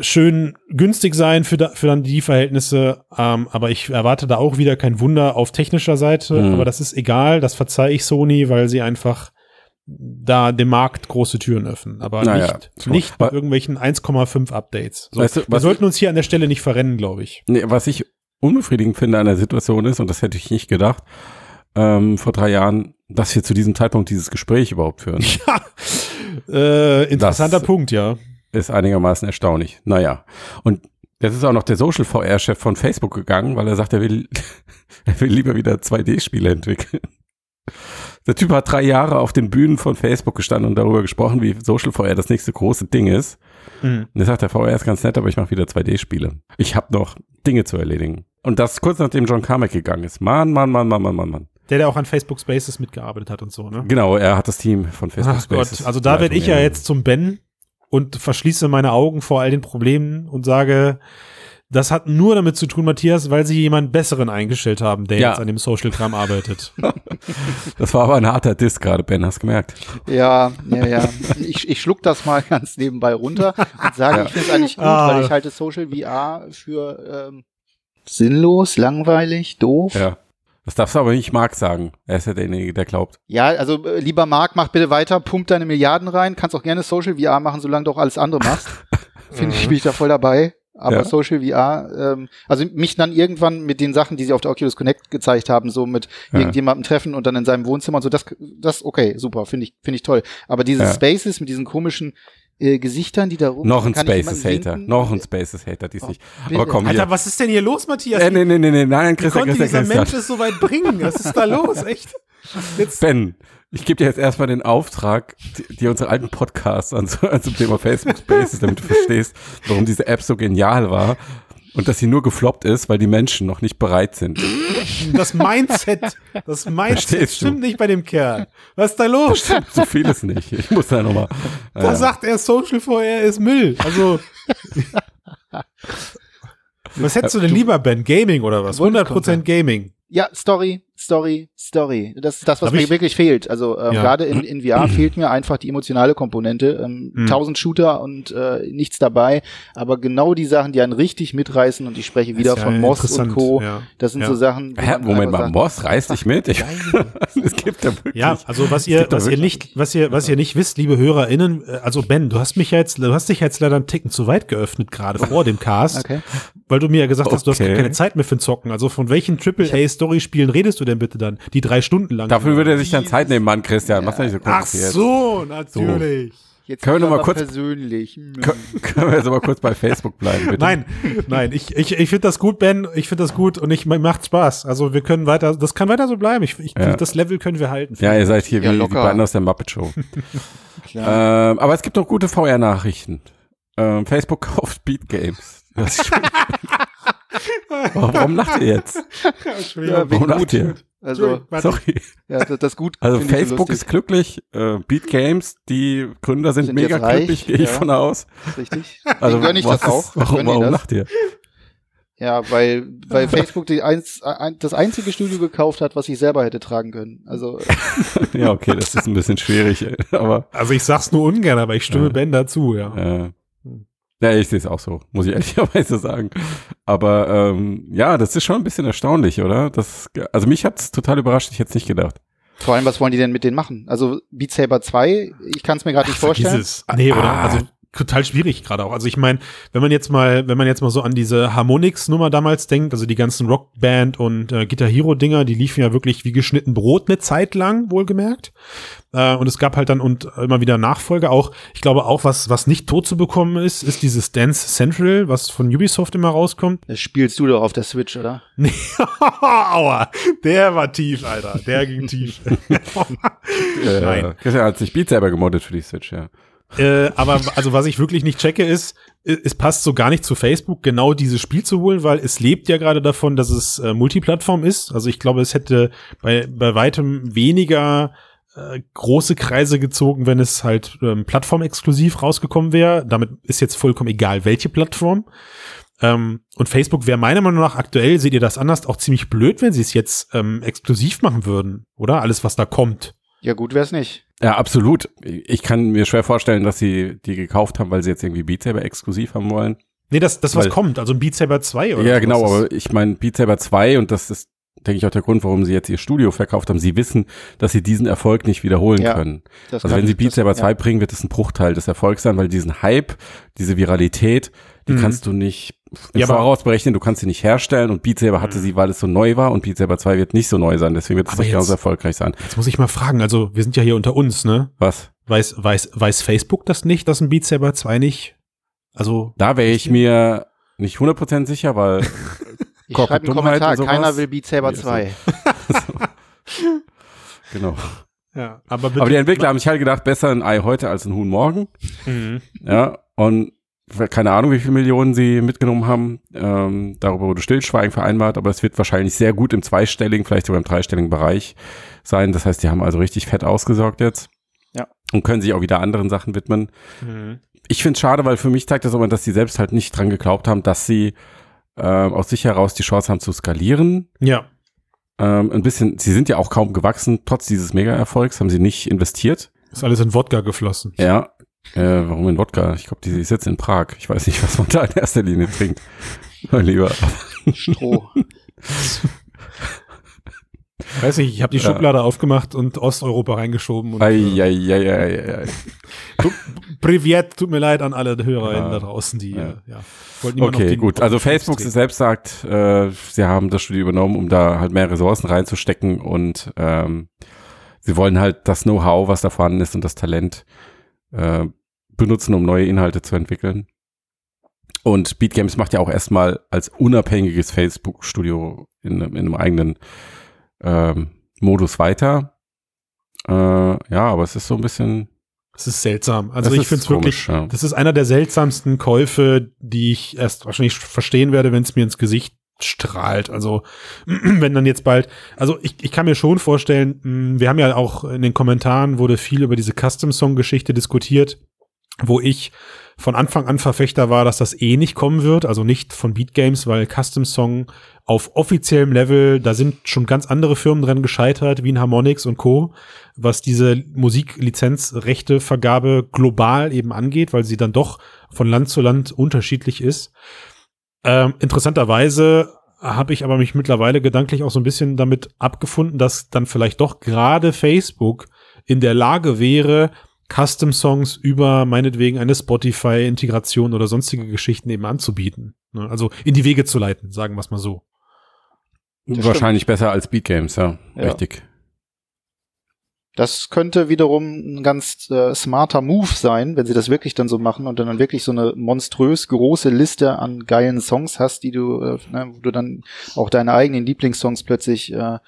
schön günstig sein für, da, für dann die Verhältnisse. Ähm, aber ich erwarte da auch wieder kein Wunder auf technischer Seite. Mhm. Aber das ist egal, das verzeihe ich Sony, weil sie einfach da dem Markt große Türen öffnen. Aber Naja, nicht, schon. nicht Aber- irgendwelchen 1,5 Updates. So, Weißt du, wir sollten uns hier an der Stelle nicht verrennen, glaube ich. Nee, was ich unbefriedigend finde an der Situation ist, und das hätte ich nicht gedacht, ähm, vor drei Jahren, dass wir zu diesem Zeitpunkt dieses Gespräch überhaupt führen, Ja, äh, interessanter Das- Punkt, ja. ist einigermaßen erstaunlich. Naja. Und jetzt ist auch noch der Social VR-Chef von Facebook gegangen, weil er sagt, er will, er will lieber wieder 2D-Spiele entwickeln. Der Typ hat drei Jahre auf den Bühnen von Facebook gestanden und darüber gesprochen, wie Social VR das nächste große Ding ist. Mhm. Und er sagt, der VR ist ganz nett, aber ich mache wieder 2D-Spiele. Ich habe noch Dinge zu erledigen. Und das kurz nachdem John Carmack gegangen ist. Mann, Mann, Mann, Mann, Mann, Mann, Mann. Der, der auch an Facebook Spaces mitgearbeitet hat und so, ne? Genau, er hat das Team von Facebook Ach Spaces. Gott, also da werde ich ja jetzt zum Ben und verschließe meine Augen vor all den Problemen und sage, das hat nur damit zu tun, Matthias, weil sie jemanden besseren eingestellt haben, der Ja. jetzt an dem Social-Kram arbeitet. Das war aber ein harter Diss gerade, Ben, hast gemerkt. Ja, ja, ja. Ich, ich schluck das mal ganz nebenbei runter und sage, ich finde es eigentlich gut, Ah. weil ich halte Social VR für ähm, sinnlos, langweilig, doof. Ja, Ja. Das darfst du aber nicht Marc sagen. Er ist ja derjenige, der glaubt. also äh, lieber Marc, mach bitte weiter, pump deine Milliarden rein, kannst auch gerne Social VR machen, solange du auch alles andere machst. Finde ich, bin ich da voll dabei. Aber Ja. Social VR, ähm, also mich dann irgendwann mit den Sachen, die sie auf der Oculus Connect gezeigt haben, so mit Ja. irgendjemandem treffen und dann in seinem Wohnzimmer und so, das, das okay, super, finde ich, finde ich toll. Aber diese Ja. Spaces mit diesen komischen äh, Gesichtern, die da rum Noch ein Spaces Hater. winken? Noch ein Spaces Hater, dies nicht. bitte. Aber komm, Alter, hier. was ist denn hier los, Matthias? Äh, nee, nee, nee, nee, nein, Wie Christian, konnte Christian, dieser Christian. Mensch es so weit bringen? Was ist da los? Echt? Jetzt, Ben, ich gebe dir jetzt erstmal den Auftrag, die- dir unsere alten Podcasts an, an zum Thema Facebook Spaces, damit du verstehst, warum diese App so genial war und dass sie nur gefloppt ist, weil die Menschen noch nicht bereit sind. das Mindset, das Mindset Verstehst du? stimmt nicht bei dem Kerl. Was ist da los? So vieles nicht. Ich muss da nochmal. Da sagt er, Social VR ist Müll. Also. Was hättest du denn lieber, Ben? Gaming oder was? 100% Gaming. Ja, Story, Story, Story. Das ist das, was Hab mir ich- wirklich fehlt. Also ähm, Ja. gerade in, in VR fehlt mir einfach die emotionale Komponente. Ähm, Mhm. Tausend Shooter und äh, nichts dabei. Aber genau die Sachen, die einen richtig mitreißen und ich spreche wieder ja von Moss und Co. Ja. Das sind Ja. so Sachen. Hä, Moment mal, sagt, Moss reißt dich mit? Ich, es gibt ja wirklich. Ja, also was ihr, was ihr nicht, was ihr, was ihr nicht wisst, liebe HörerInnen, äh, also Ben, du hast mich ja jetzt, du hast dich jetzt leider einen Ticken zu weit geöffnet, gerade vor dem Cast, Okay. weil du mir ja gesagt hast, du hast Okay. keine Zeit mehr für ein Zocken. Also von welchen AAA-Story-Spielen redest du denn bitte dann? Die drei Stunden lang. Dafür würde er sich dann Zeit nehmen, Mann, Christian. Mach's doch nicht so Ach kompliziert. so, natürlich. Jetzt Können wir noch mal kurz- persönlich. Hm. Kön- Können wir jetzt aber kurz bei Facebook bleiben, bitte? Nein, nein, ich, ich, ich finde das gut, Ben, ich finde das gut und ich macht Spaß. Also wir können weiter, das kann weiter so bleiben. Ich, ich, Ja. Das Level können wir halten. Ja, ihr seid hier Ja, wie die locker. beiden aus der Muppet Show. Ähm, aber es gibt noch gute VR-Nachrichten. Ähm, Facebook kauft Beat Games. Das ist schon- warum, lacht ihr jetzt? Ja, Warum lacht gut. ihr? Also, Sorry. ja, das, das gut. Also ich so Facebook ist glücklich, äh, Beat Games, die Gründer sind, Sind mega glücklich, gehe ich ja. von aus. richtig. Also Denen gönn ich das auch. Warum warum das. lacht ihr? Ja, weil, weil Facebook die eins, ein, das einzige Studio gekauft hat, was ich selber hätte tragen können. Also, Ja, okay, das ist ein bisschen schwierig, äh, aber Also ich sag's nur ungern, aber ich stimme Ja. Ben dazu, ja. äh, ja, ich sehe es auch so, muss ich ehrlicherweise sagen. Aber ähm, ja, das ist schon ein bisschen erstaunlich, oder? Das, also mich hat's total überrascht, ich hätte es nicht gedacht. vor allem, was wollen die denn mit denen machen? Also, Beat Saber 2, ich kann es mir gerade nicht Vergiss vorstellen. es. Nee, oder? Ah. Also total schwierig gerade auch. Also ich meine, wenn man jetzt mal, wenn man jetzt mal so an diese Harmonix-Nummer damals denkt, also die ganzen Rockband und äh, Guitar Hero-Dinger, die liefen ja wirklich wie geschnitten Brot eine Zeit lang, wohlgemerkt. Äh, und es gab halt dann und immer wieder Nachfolger. Auch, ich glaube auch, was, was nicht tot zu bekommen ist, ist dieses Dance Central, was von Ubisoft immer rauskommt. Das spielst du doch auf der Switch, oder? Nee, aua, der war tief, Alter. Der ging tief. Äh, Nein. Christian hat sich Beat selber gemoddet für die Switch, ja. Äh, aber also was ich wirklich nicht checke ist, i- es passt so gar nicht zu Facebook, genau dieses Spiel zu holen, weil es lebt ja gerade davon, dass es äh, Multiplattform ist. Also ich glaube, es hätte bei, bei weitem weniger äh, große Kreise gezogen, wenn es halt ähm, plattformexklusiv rausgekommen wäre. Damit ist jetzt vollkommen egal, welche Plattform. Ähm, und Facebook wäre meiner Meinung nach aktuell, seht ihr das anders, auch ziemlich blöd, wenn sie es jetzt ähm, exklusiv machen würden, oder? Alles, was da kommt. Ja, gut wär's nicht. Ja, absolut. Ich kann mir schwer vorstellen, dass sie die gekauft haben, weil sie jetzt irgendwie Beat Saber exklusiv haben wollen. Nee, das, das was Weil- kommt, also ein Beat Saber 2 oder ja, genau, ist- aber ich meine Beat Saber 2 und das ist, denke ich, auch der Grund, warum sie jetzt ihr Studio verkauft haben. Sie wissen, dass sie diesen Erfolg nicht wiederholen Ja, können. Das Also kann- wenn sie Beat das- Saber ja. 2 bringen, wird es ein Bruchteil des Erfolgs sein, weil diesen Hype, diese Viralität, die Mhm. kannst du nicht im Ja, aber- Voraus berechnen, du kannst sie nicht herstellen und Beat Saber hatte Mhm. sie, weil es so neu war und Beat Saber 2 wird nicht so neu sein, deswegen wird es nicht jetzt- erfolgreich sein. Jetzt muss ich mal fragen, also wir sind ja hier unter uns, ne? Was? Weiß, weiß, weiß Facebook das nicht, dass ein Beat Saber 2 nicht? Also, Da wäre ich mir nicht 100% sicher, weil Ich schreibe einen Dummheit Kommentar, keiner will Beat Saber Nee, so. 2. genau. ja, aber bitte. Aber die Entwickler haben sich halt gedacht, besser ein Ei heute als ein Huhn morgen. Mhm. Ja, und keine Ahnung, wie viele Millionen sie mitgenommen haben. Ähm, darüber wurde Stillschweigen vereinbart, aber es wird wahrscheinlich sehr gut im zweistelligen, vielleicht sogar im dreistelligen Bereich sein. Das heißt, die haben also richtig fett ausgesorgt jetzt. Ja. Und können sich auch wieder anderen Sachen widmen. Mhm. Ich finde es schade, weil für mich zeigt das aber, dass sie selbst halt nicht dran geglaubt haben, dass sie ähm, aus sich heraus die Chance haben zu skalieren. Ja. Ähm, ein bisschen, sie sind ja auch kaum gewachsen, trotz dieses Mega-Erfolgs haben sie nicht investiert. Ist alles in Wodka geflossen. Ja. Äh, warum in Wodka? Ich glaube, die sitzt in Prag. Ich weiß nicht, was man da in erster Linie trinkt. Mein Lieber. Stroh. Weiß nicht, ich habe die Ja. Schublade aufgemacht und Osteuropa reingeschoben. Und, Ei, äh, ei, ei, ei, ei. tu, Privet, tut mir leid an alle HörerInnen Ja. da draußen, die Ja. äh, ja, wollten Okay, gut. Also Facebook treten. selbst sagt, äh, sie haben das Studio übernommen, um da halt mehr Ressourcen reinzustecken und ähm, sie wollen halt das Know-how, was da vorhanden ist und das Talent äh, benutzen, um neue Inhalte zu entwickeln. Und Beat Games macht ja auch erstmal als unabhängiges Facebook-Studio in, in einem eigenen ähm, Modus weiter. Äh, ja, aber es ist so ein bisschen. Das ist seltsam. Also ich finde es wirklich, ja. das ist einer der seltsamsten Käufe, die ich erst wahrscheinlich verstehen werde, wenn es mir ins Gesicht strahlt. Also wenn dann jetzt bald, also ich, ich kann mir schon vorstellen, mh, wir haben ja auch in den Kommentaren wurde viel über diese Custom-Song-Geschichte diskutiert. Wo ich von Anfang an Verfechter war, dass das eh nicht kommen wird, also nicht von Beat Games, weil Custom Song auf offiziellem Level, da sind schon ganz andere Firmen dran gescheitert, wie in Harmonix und Co., was diese Musiklizenzrechtevergabe global eben angeht, weil sie dann doch von Land zu Land unterschiedlich ist. Ähm, interessanterweise habe ich aber mich mittlerweile gedanklich auch so ein bisschen damit abgefunden, dass dann vielleicht doch gerade Facebook in der Lage wäre, Custom-Songs über meinetwegen eine Spotify-Integration oder sonstige Geschichten eben anzubieten. Ne? Also in die Wege zu leiten, sagen wir es mal so. Das Wahrscheinlich stimmt. besser als Beat Games, ja. ja. Richtig. Das könnte wiederum ein ganz äh, smarter Move sein, wenn sie das wirklich dann so machen und dann wirklich so eine monströs große Liste an geilen Songs hast, die du, äh, ne, wo du dann auch deine eigenen Lieblingssongs plötzlich äh,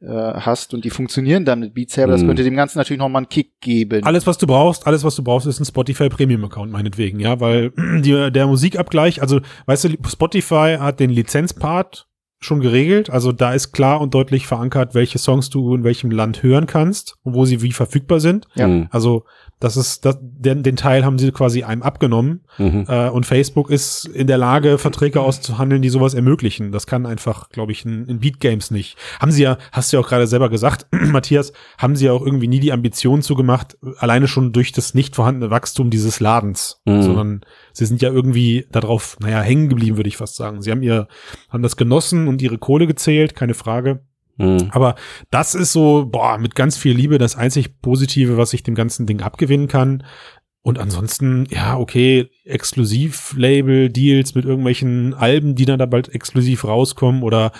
äh, hast und die funktionieren dann mit Beat Saber, das mhm. könnte dem Ganzen natürlich nochmal einen Kick geben. Alles, was du brauchst, alles, was du brauchst, ist ein Spotify Premium Account, meinetwegen, ja, weil die, der Musikabgleich, also, weißt du, Spotify hat den Lizenzpart schon geregelt. Also da ist klar und deutlich verankert, welche Songs du in welchem Land hören kannst und wo sie wie verfügbar sind. Ja. Mhm. Also das ist, das, den, den Teil haben sie quasi einem abgenommen. Mhm. Äh, und Facebook ist in der Lage, Verträge auszuhandeln, die sowas ermöglichen. Das kann einfach, glaube ich, in, in Beat Games nicht. Haben sie ja, hast du ja auch gerade selber gesagt, Matthias, haben sie ja auch irgendwie nie die Ambition zugemacht, alleine schon durch das nicht vorhandene Wachstum dieses Ladens, mhm. sondern sie sind ja irgendwie darauf, naja, hängen geblieben, würde ich fast sagen. Sie haben ihr, haben das genossen und ihre Kohle gezählt, keine Frage. Mhm. Aber das ist so, boah, mit ganz viel Liebe das einzig Positive, was ich dem ganzen Ding abgewinnen kann. Und ansonsten, ja, okay, Exklusiv-Label-Deals mit irgendwelchen Alben, die dann da bald exklusiv rauskommen oder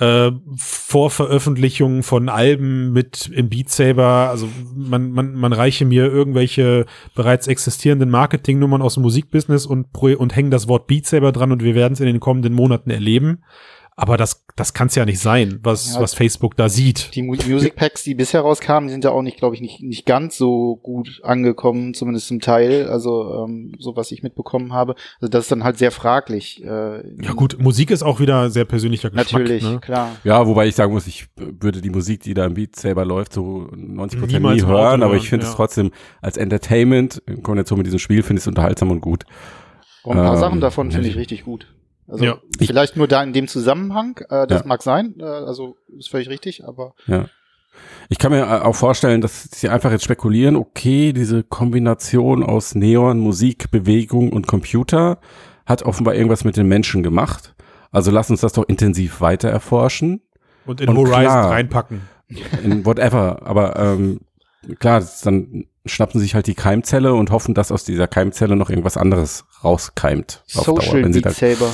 äh, Vorveröffentlichungen von Alben mit im Beat Saber. Also man, man, man reiche mir irgendwelche bereits existierenden Marketingnummern aus dem Musikbusiness und, und hängen das Wort Beat Saber dran und wir werden es in den kommenden Monaten erleben. Aber das, das kann es ja nicht sein, was, ja, was Facebook da sieht. Die Music Packs, die bisher rauskamen, sind ja auch nicht, glaube ich, nicht, nicht ganz so gut angekommen, zumindest zum Teil. Also ähm, so was ich mitbekommen habe. Also das ist dann halt sehr fraglich. Äh, ja gut, Musik ist auch wieder sehr persönlicher Geschmack. Natürlich, ne? klar. Ja, wobei ich sagen muss, ich würde die Musik, die da im Beat selber läuft, so 90 Prozent nie hören, aber ich finde ja. es trotzdem als Entertainment, in Kombination mit diesem Spiel, finde ich es unterhaltsam und gut. Und ein paar ähm, Sachen davon finde ich richtig gut. Also ja. vielleicht nur da in dem Zusammenhang, äh, das ja. mag sein, äh, also ist völlig richtig, aber. Ja. Ich kann mir äh, auch vorstellen, dass sie einfach jetzt spekulieren, okay, diese Kombination aus Neon, Musik, Bewegung und Computer hat offenbar irgendwas mit den Menschen gemacht. Also lass uns das doch intensiv weiter erforschen. Und in und Horizon klar, reinpacken. In whatever. Aber ähm, klar, dann schnappen sich halt die Keimzelle und hoffen, dass aus dieser Keimzelle noch irgendwas anderes rauskeimt. Social Dauer, wenn sie Beat Saber.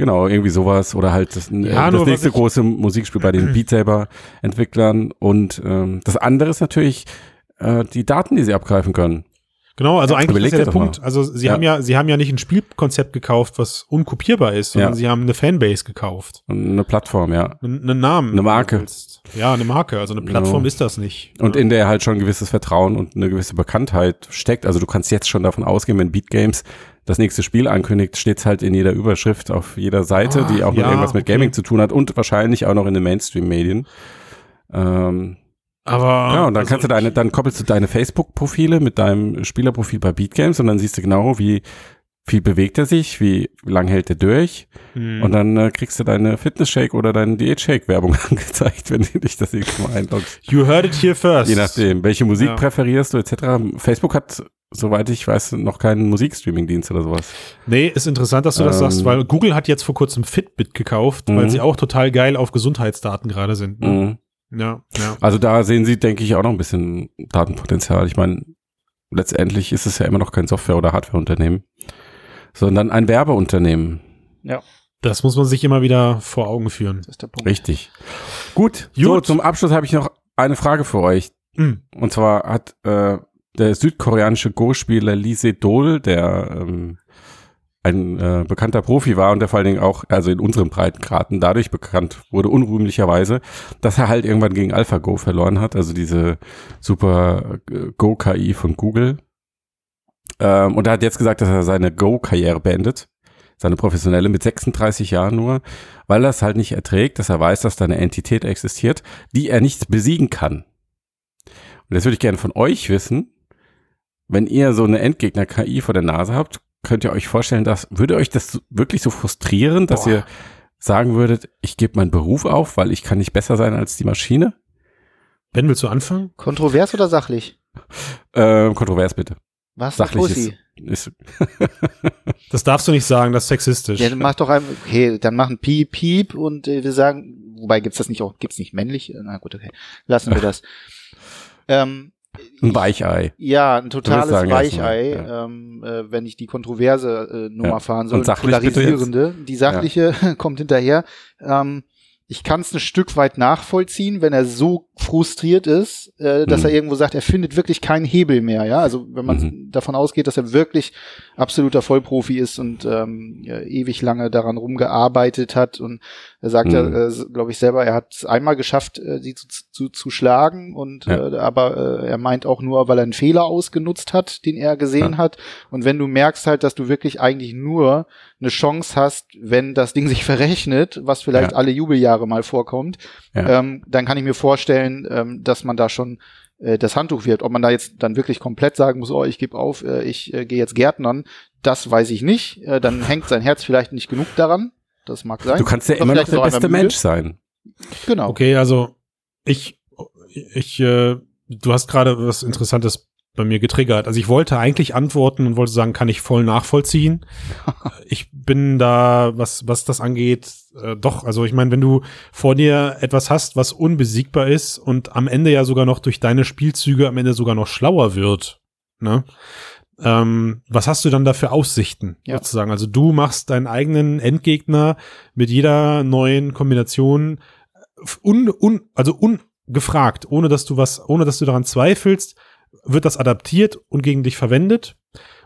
Genau, irgendwie sowas oder halt das, ja, das nächste große Musikspiel bei den Beat Saber Entwicklern und ähm, das andere ist natürlich äh, die Daten, die sie abgreifen können. Genau, also eigentlich Überleg ist ja der Punkt. Mal. Also sie ja. haben ja, sie haben ja nicht ein Spielkonzept gekauft, was unkopierbar ist, sondern ja. sie haben eine Fanbase gekauft. Eine Plattform, ja. Einen Namen. Eine Marke. Ja, eine Marke. Also eine Plattform genau. ist das nicht. Und in der halt schon ein gewisses Vertrauen und eine gewisse Bekanntheit steckt. Also du kannst jetzt schon davon ausgehen, wenn Beat Games das nächste Spiel ankündigt, steht's halt in jeder Überschrift auf jeder Seite, ah, die auch ja, noch irgendwas mit okay. Gaming zu tun hat und wahrscheinlich auch noch in den Mainstream-Medien. Ähm, aber ja, und dann also kannst du deine, dann koppelst du deine Facebook-Profile mit deinem Spielerprofil bei Beatgames und dann siehst du genau, wie viel bewegt er sich, wie lang hält er durch. Hm. Und dann äh, kriegst du deine Fitness-Shake oder deine Diät-Shake-Werbung angezeigt, wenn du dich das nächste Mal einloggst. You heard it here first. Je nachdem, welche Musik ja. präferierst du etc. Facebook hat soweit ich weiß, noch keinen Musikstreaming-Dienst oder sowas. Nee, ist interessant, dass du das ähm, sagst, weil Google hat jetzt vor kurzem Fitbit gekauft, weil mhm. sie auch total geil auf Gesundheitsdaten gerade sind. Ne? Mhm. Ja, ja. Also da sehen sie, denke ich, auch noch ein bisschen Datenpotenzial. Ich meine, letztendlich ist es ja immer noch kein Software- oder Hardware-Unternehmen, sondern ein Werbeunternehmen. Ja. Das muss man sich immer wieder vor Augen führen. Das ist der Punkt. Richtig. Gut, Gut. so zum Abschluss habe ich noch eine Frage für euch. Mhm. Und zwar hat äh, der südkoreanische Go-Spieler Lee Sedol, der ähm, ein äh, bekannter Profi war und der vor allen Dingen auch, also in unseren Breitengraden, dadurch bekannt wurde, unrühmlicherweise, dass er halt irgendwann gegen AlphaGo verloren hat, also diese super äh, Go-KI von Google. Ähm, und er hat jetzt gesagt, dass er seine Go-Karriere beendet, seine professionelle mit 36 Jahren nur, weil er es halt nicht erträgt, dass er weiß, dass da eine Entität existiert, die er nicht besiegen kann. Und das würde ich gerne von euch wissen wenn ihr so eine Endgegner-KI vor der Nase habt, könnt ihr euch vorstellen, dass, würde euch das wirklich so frustrieren, dass Boah. ihr sagen würdet, ich gebe meinen Beruf auf, weil ich kann nicht besser sein als die Maschine? Ben, willst du anfangen? Kontrovers oder sachlich? Ähm, kontrovers bitte. Was? Sachlich Pussy? ist, ist Das darfst du nicht sagen, das ist sexistisch. Ja, dann mach doch ein, okay, dann machen Piep, Piep und äh, wir sagen, wobei gibt's das nicht auch, gibt's nicht männlich? Na gut, okay, lassen wir das. ähm, ein Weichei. ja, ein totales Weichei, erstmal, ähm, äh, wenn ich die kontroverse äh, Nummer Ja. fahren soll, Und sachlich polarisierende. Die sachliche kommt hinterher. Ähm, ich kann es ein Stück weit nachvollziehen, wenn er so frustriert ist, äh, dass Mhm. er irgendwo sagt, er findet wirklich keinen Hebel mehr. Ja, also wenn man Mhm. davon ausgeht, dass er wirklich absoluter Vollprofi ist und ähm, ja, ewig lange daran rumgearbeitet hat und er sagt ja, Mhm. äh, glaube ich selber, er hat es einmal geschafft, äh, sie zu, zu, zu schlagen und Ja. äh, aber äh, er meint auch nur, weil er einen Fehler ausgenutzt hat, den er gesehen Ja. hat. Und wenn du merkst halt, dass du wirklich eigentlich nur eine Chance hast, wenn das Ding sich verrechnet, was vielleicht alle Jubeljahre mal vorkommt, ähm, dann kann ich mir vorstellen, ähm, dass man da schon äh, das Handtuch wirft. Ob man da jetzt dann wirklich komplett sagen muss, oh, ich gebe auf, äh, ich äh, gehe jetzt Gärtnern, das weiß ich nicht. Äh, dann hängt sein Herz vielleicht nicht genug daran. Das mag sein. Du kannst ja Oder immer noch der beste. Mensch sein. Genau. Okay, also ich, ich, äh, du hast gerade was Interessantes bei mir getriggert. Also ich wollte eigentlich antworten und wollte sagen, kann ich voll nachvollziehen. ich bin da, was, was das angeht, äh, doch, also ich meine, wenn du vor dir etwas hast, was unbesiegbar ist und am Ende ja sogar noch durch deine Spielzüge am Ende sogar noch schlauer wird, ne? Ähm, was hast du dann da für Aussichten, Ja. sozusagen? Also du machst deinen eigenen Endgegner mit jeder neuen Kombination un, un, also ungefragt, ohne dass du was, ohne dass du daran zweifelst, wird das adaptiert und gegen dich verwendet.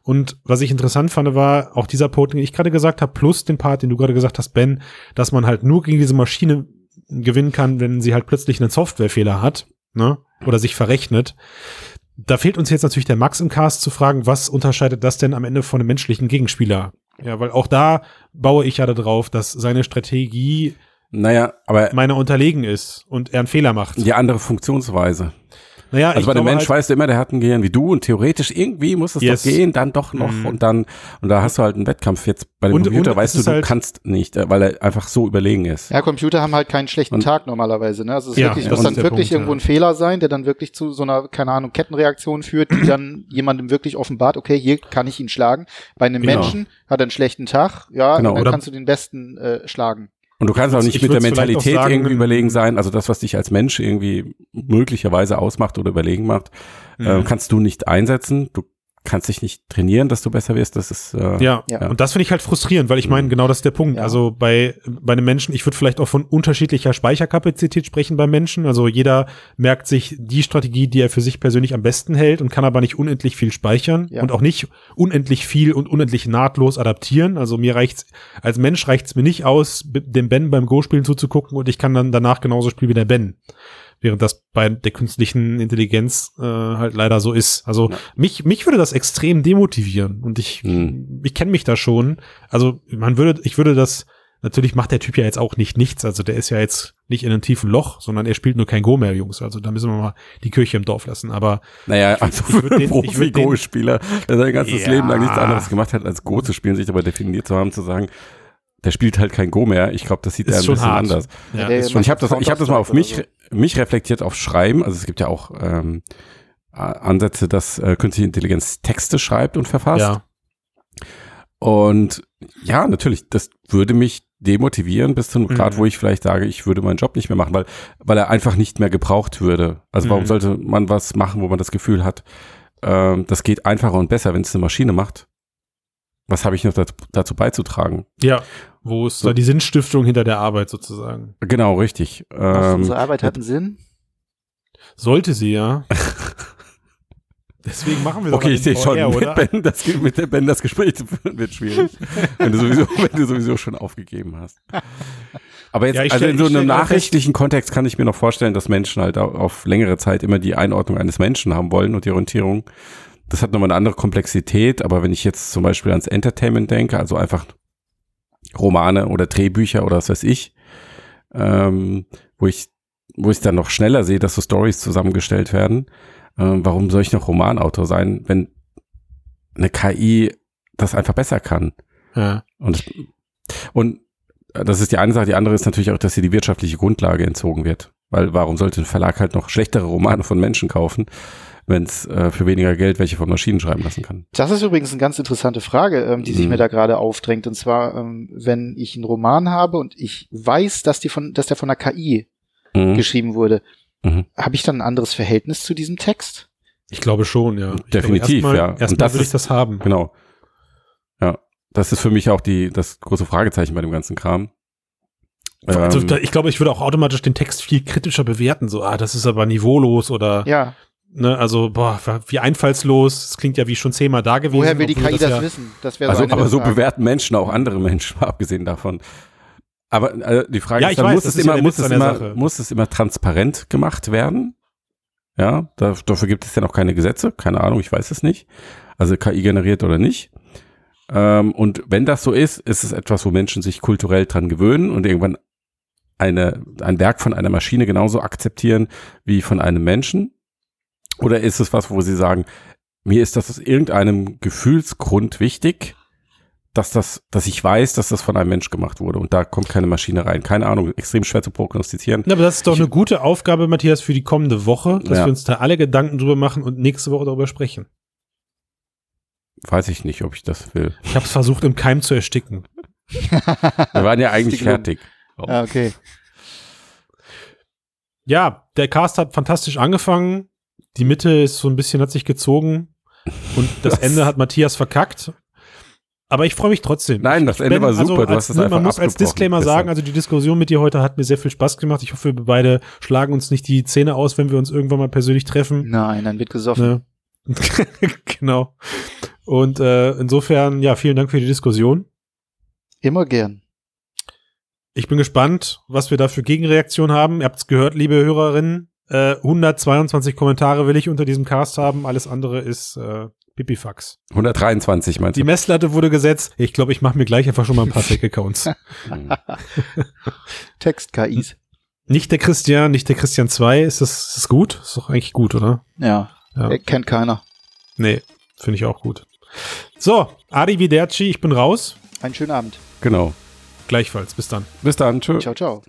Und was ich interessant fand, war auch dieser Punkt, den ich gerade gesagt habe, plus den Part, den du gerade gesagt hast, Ben, dass man halt nur gegen diese Maschine gewinnen kann, wenn sie halt plötzlich einen Softwarefehler hat, ne? Oder sich verrechnet. Da fehlt uns jetzt natürlich der Max im Cast zu fragen, was unterscheidet das denn am Ende von einem menschlichen Gegenspieler? Ja, weil auch da baue ich ja darauf, dass seine Strategie Naja, aber meiner unterlegen ist und er einen Fehler macht. die andere Funktionsweise. Naja, Also ich bei dem Mensch halt, weißt du immer, der hat ein Gehirn wie du und theoretisch irgendwie muss es Yes. doch gehen, dann doch noch Mhm. und dann und da hast du halt einen Wettkampf jetzt bei dem Und- Computer und weißt du, du halt- kannst nicht, äh, weil er einfach so überlegen ist. Ja, Computer haben halt keinen schlechten Und- Tag normalerweise. Ne? Also es ist Ja, wirklich, ja, muss dann wirklich Punkt, irgendwo ja. ein Fehler sein, der dann wirklich zu so einer, keine Ahnung, Kettenreaktion führt, die dann jemandem wirklich offenbart, okay, hier kann ich ihn schlagen. Bei einem Genau. Menschen hat er einen schlechten Tag, ja, Genau, und dann oder- kannst du den Besten äh, schlagen. Und du kannst auch Ich nicht mit der Mentalität sagen, irgendwie überlegen sein, also das, was dich als Mensch irgendwie möglicherweise ausmacht oder überlegen macht, äh, Mhm. kannst du nicht einsetzen. Du kannst dich nicht trainieren, dass du besser wirst. Das ist äh, Ja, Ja. und das finde ich halt frustrierend, weil ich meine, genau das ist der Punkt. Ja. Also bei, bei einem Menschen, ich würde vielleicht auch von unterschiedlicher Speicherkapazität sprechen beim Menschen. Also jeder merkt sich die Strategie, die er für sich persönlich am besten hält und kann aber nicht unendlich viel speichern Ja. und auch nicht unendlich viel und unendlich nahtlos adaptieren. Also mir reicht's, als Mensch reicht's mir nicht aus, dem Ben beim Go-Spielen zuzugucken und ich kann dann danach genauso spielen wie der Ben. Während das bei der künstlichen Intelligenz äh, halt leider so ist. Also Ja. mich, mich würde das extrem demotivieren. Und ich, Hm. ich kenne mich da schon. Also man würde, ich würde das, natürlich macht der Typ ja jetzt auch nicht nichts. Also der ist ja jetzt nicht in einem tiefen Loch, sondern er spielt nur kein Go mehr, Jungs. Also da müssen wir mal die Kirche im Dorf lassen. Aber Naja, also ich für den- ich würd den- Profi-Go-Spieler, der sein ganzes Ja. Leben lang nichts anderes gemacht hat, als Go zu spielen, sich dabei definiert zu haben, zu sagen, der spielt halt kein Go mehr. Ich glaube, das sieht Ist er ein schon bisschen hart. anders. ja, der- ist Und ich habe das, ich habe das mal auf mich, so. Mich reflektiert auf Schreiben. Also es gibt ja auch ähm, Ansätze, dass äh, künstliche Intelligenz Texte schreibt und verfasst. ja. Und ja, natürlich, das würde mich demotivieren bis zu einem Mhm. Grad, wo ich vielleicht sage, ich würde meinen Job nicht mehr machen, weil, weil er einfach nicht mehr gebraucht würde. Also warum Mhm. sollte man was machen, wo man das Gefühl hat, ähm, das geht einfacher und besser, wenn es eine Maschine macht? Was habe ich noch dazu, dazu beizutragen? ja. Wo ist So. da die Sinnstiftung hinter der Arbeit sozusagen? Genau, richtig. Was, Ähm, unsere Arbeit hat einen Sinn. Sollte sie ja. Deswegen machen wir doch Okay, ich sehe schon, mit oder? ben, das, mit der Ben das Gespräch zu führen wird schwierig, wenn, du sowieso, wenn du sowieso schon aufgegeben hast. Aber jetzt, Ja, also stell- in so einem nachrichtlichen Kontext kann ich mir noch vorstellen, dass Menschen halt au- auf längere Zeit immer die Einordnung eines Menschen haben wollen und die Orientierung. Das hat nochmal eine andere Komplexität, aber wenn ich jetzt zum Beispiel ans Entertainment denke, also einfach Romane oder Drehbücher oder was weiß ich, ähm, wo ich, wo ich dann noch schneller sehe, dass so Stories zusammengestellt werden, ähm, warum soll ich noch Romanautor sein, wenn eine KI das einfach besser kann. Ja. Und, und das ist die eine Sache. Die andere ist natürlich auch, dass hier die wirtschaftliche Grundlage entzogen wird. Weil warum sollte ein Verlag halt noch schlechtere Romane von Menschen kaufen, wenn es äh, für weniger Geld welche von Maschinen schreiben lassen kann? Das ist übrigens eine ganz interessante Frage, ähm, die sich Mhm. mir da gerade aufdrängt. Und zwar, ähm, wenn ich einen Roman habe und ich weiß, dass, die von, dass der von einer KI Mhm. geschrieben wurde, Mhm. habe ich dann ein anderes Verhältnis zu diesem Text? Ich glaube schon, ja. Ich Definitiv, glaube, ja. erstmal, Und Erstmal will ich das haben. Genau. Ja, das ist für mich auch die, das große Fragezeichen bei dem ganzen Kram. Also, Ähm, ich glaube, ich würde auch automatisch den Text viel kritischer bewerten. So, ah, das ist aber niveaulos oder, Ja, ne, also, boah, wie einfallslos. Das klingt ja wie schon zehnmal da gewesen. woher will die KI das, ja, wissen? Das wäre also, so eine aber so bewerten Menschen auch andere Menschen, mal abgesehen davon. Aber äh, die Frage Ja, ist, dann weiß, muss, das es ja immer, muss, es immer, muss es immer transparent gemacht werden? Ja, da, dafür gibt es ja noch keine Gesetze. Keine Ahnung, ich weiß es nicht. Also KI generiert oder nicht. Ähm, und wenn das so ist, ist es etwas, wo Menschen sich kulturell dran gewöhnen und irgendwann eine, ein Werk von einer Maschine genauso akzeptieren wie von einem Menschen? Oder ist es was, wo sie sagen, mir ist das aus irgendeinem Gefühlsgrund wichtig, dass das, dass ich weiß, dass das von einem Mensch gemacht wurde und da kommt keine Maschine rein. Keine Ahnung, extrem schwer zu prognostizieren. Ja, aber das ist doch Ich- eine gute Aufgabe, Matthias, für die kommende Woche, dass Ja. wir uns da alle Gedanken drüber machen und nächste Woche darüber sprechen. Weiß ich nicht, ob ich das will. Ich habe es versucht, im Keim zu ersticken. Wir waren ja eigentlich fertig. Ah, okay. Ja, der Cast hat fantastisch angefangen. Die Mitte ist so ein bisschen, hat sich gezogen. Und das Was? Ende hat Matthias verkackt. Aber ich freue mich trotzdem. Nein, das Ende war super. Du als, hast es ne, Man muss als. Disclaimer Besser. sagen, also die Diskussion mit dir heute hat mir sehr viel Spaß gemacht. Ich hoffe, wir beide schlagen uns nicht die Zähne aus, wenn wir uns irgendwann mal persönlich treffen. Nein, dann wird gesoffen. Ne? genau. Und äh, insofern, ja, vielen Dank für die Diskussion. Immer gern. Ich bin gespannt, was wir da für Gegenreaktionen haben. Ihr habt es gehört, liebe Hörerinnen. Äh, 122 Kommentare will ich unter diesem Cast haben. Alles andere ist äh, Pipifax. 123 meinst Die du? Messlatte wurde gesetzt. Ich glaube, ich mache mir gleich einfach schon mal ein paar Fake-Accounts. Hm. Text-KIs. nicht der Christian, nicht der Christian 2. Ist das, ist das gut? Ist doch eigentlich gut, oder? Ja. Ja. Äh, Kennt keiner. Nee, finde ich auch gut. So, Arrivederci, ich bin raus. Einen schönen Abend. Genau. Gleichfalls. Bis dann. Bis dann. Tschö. Ciao, ciao.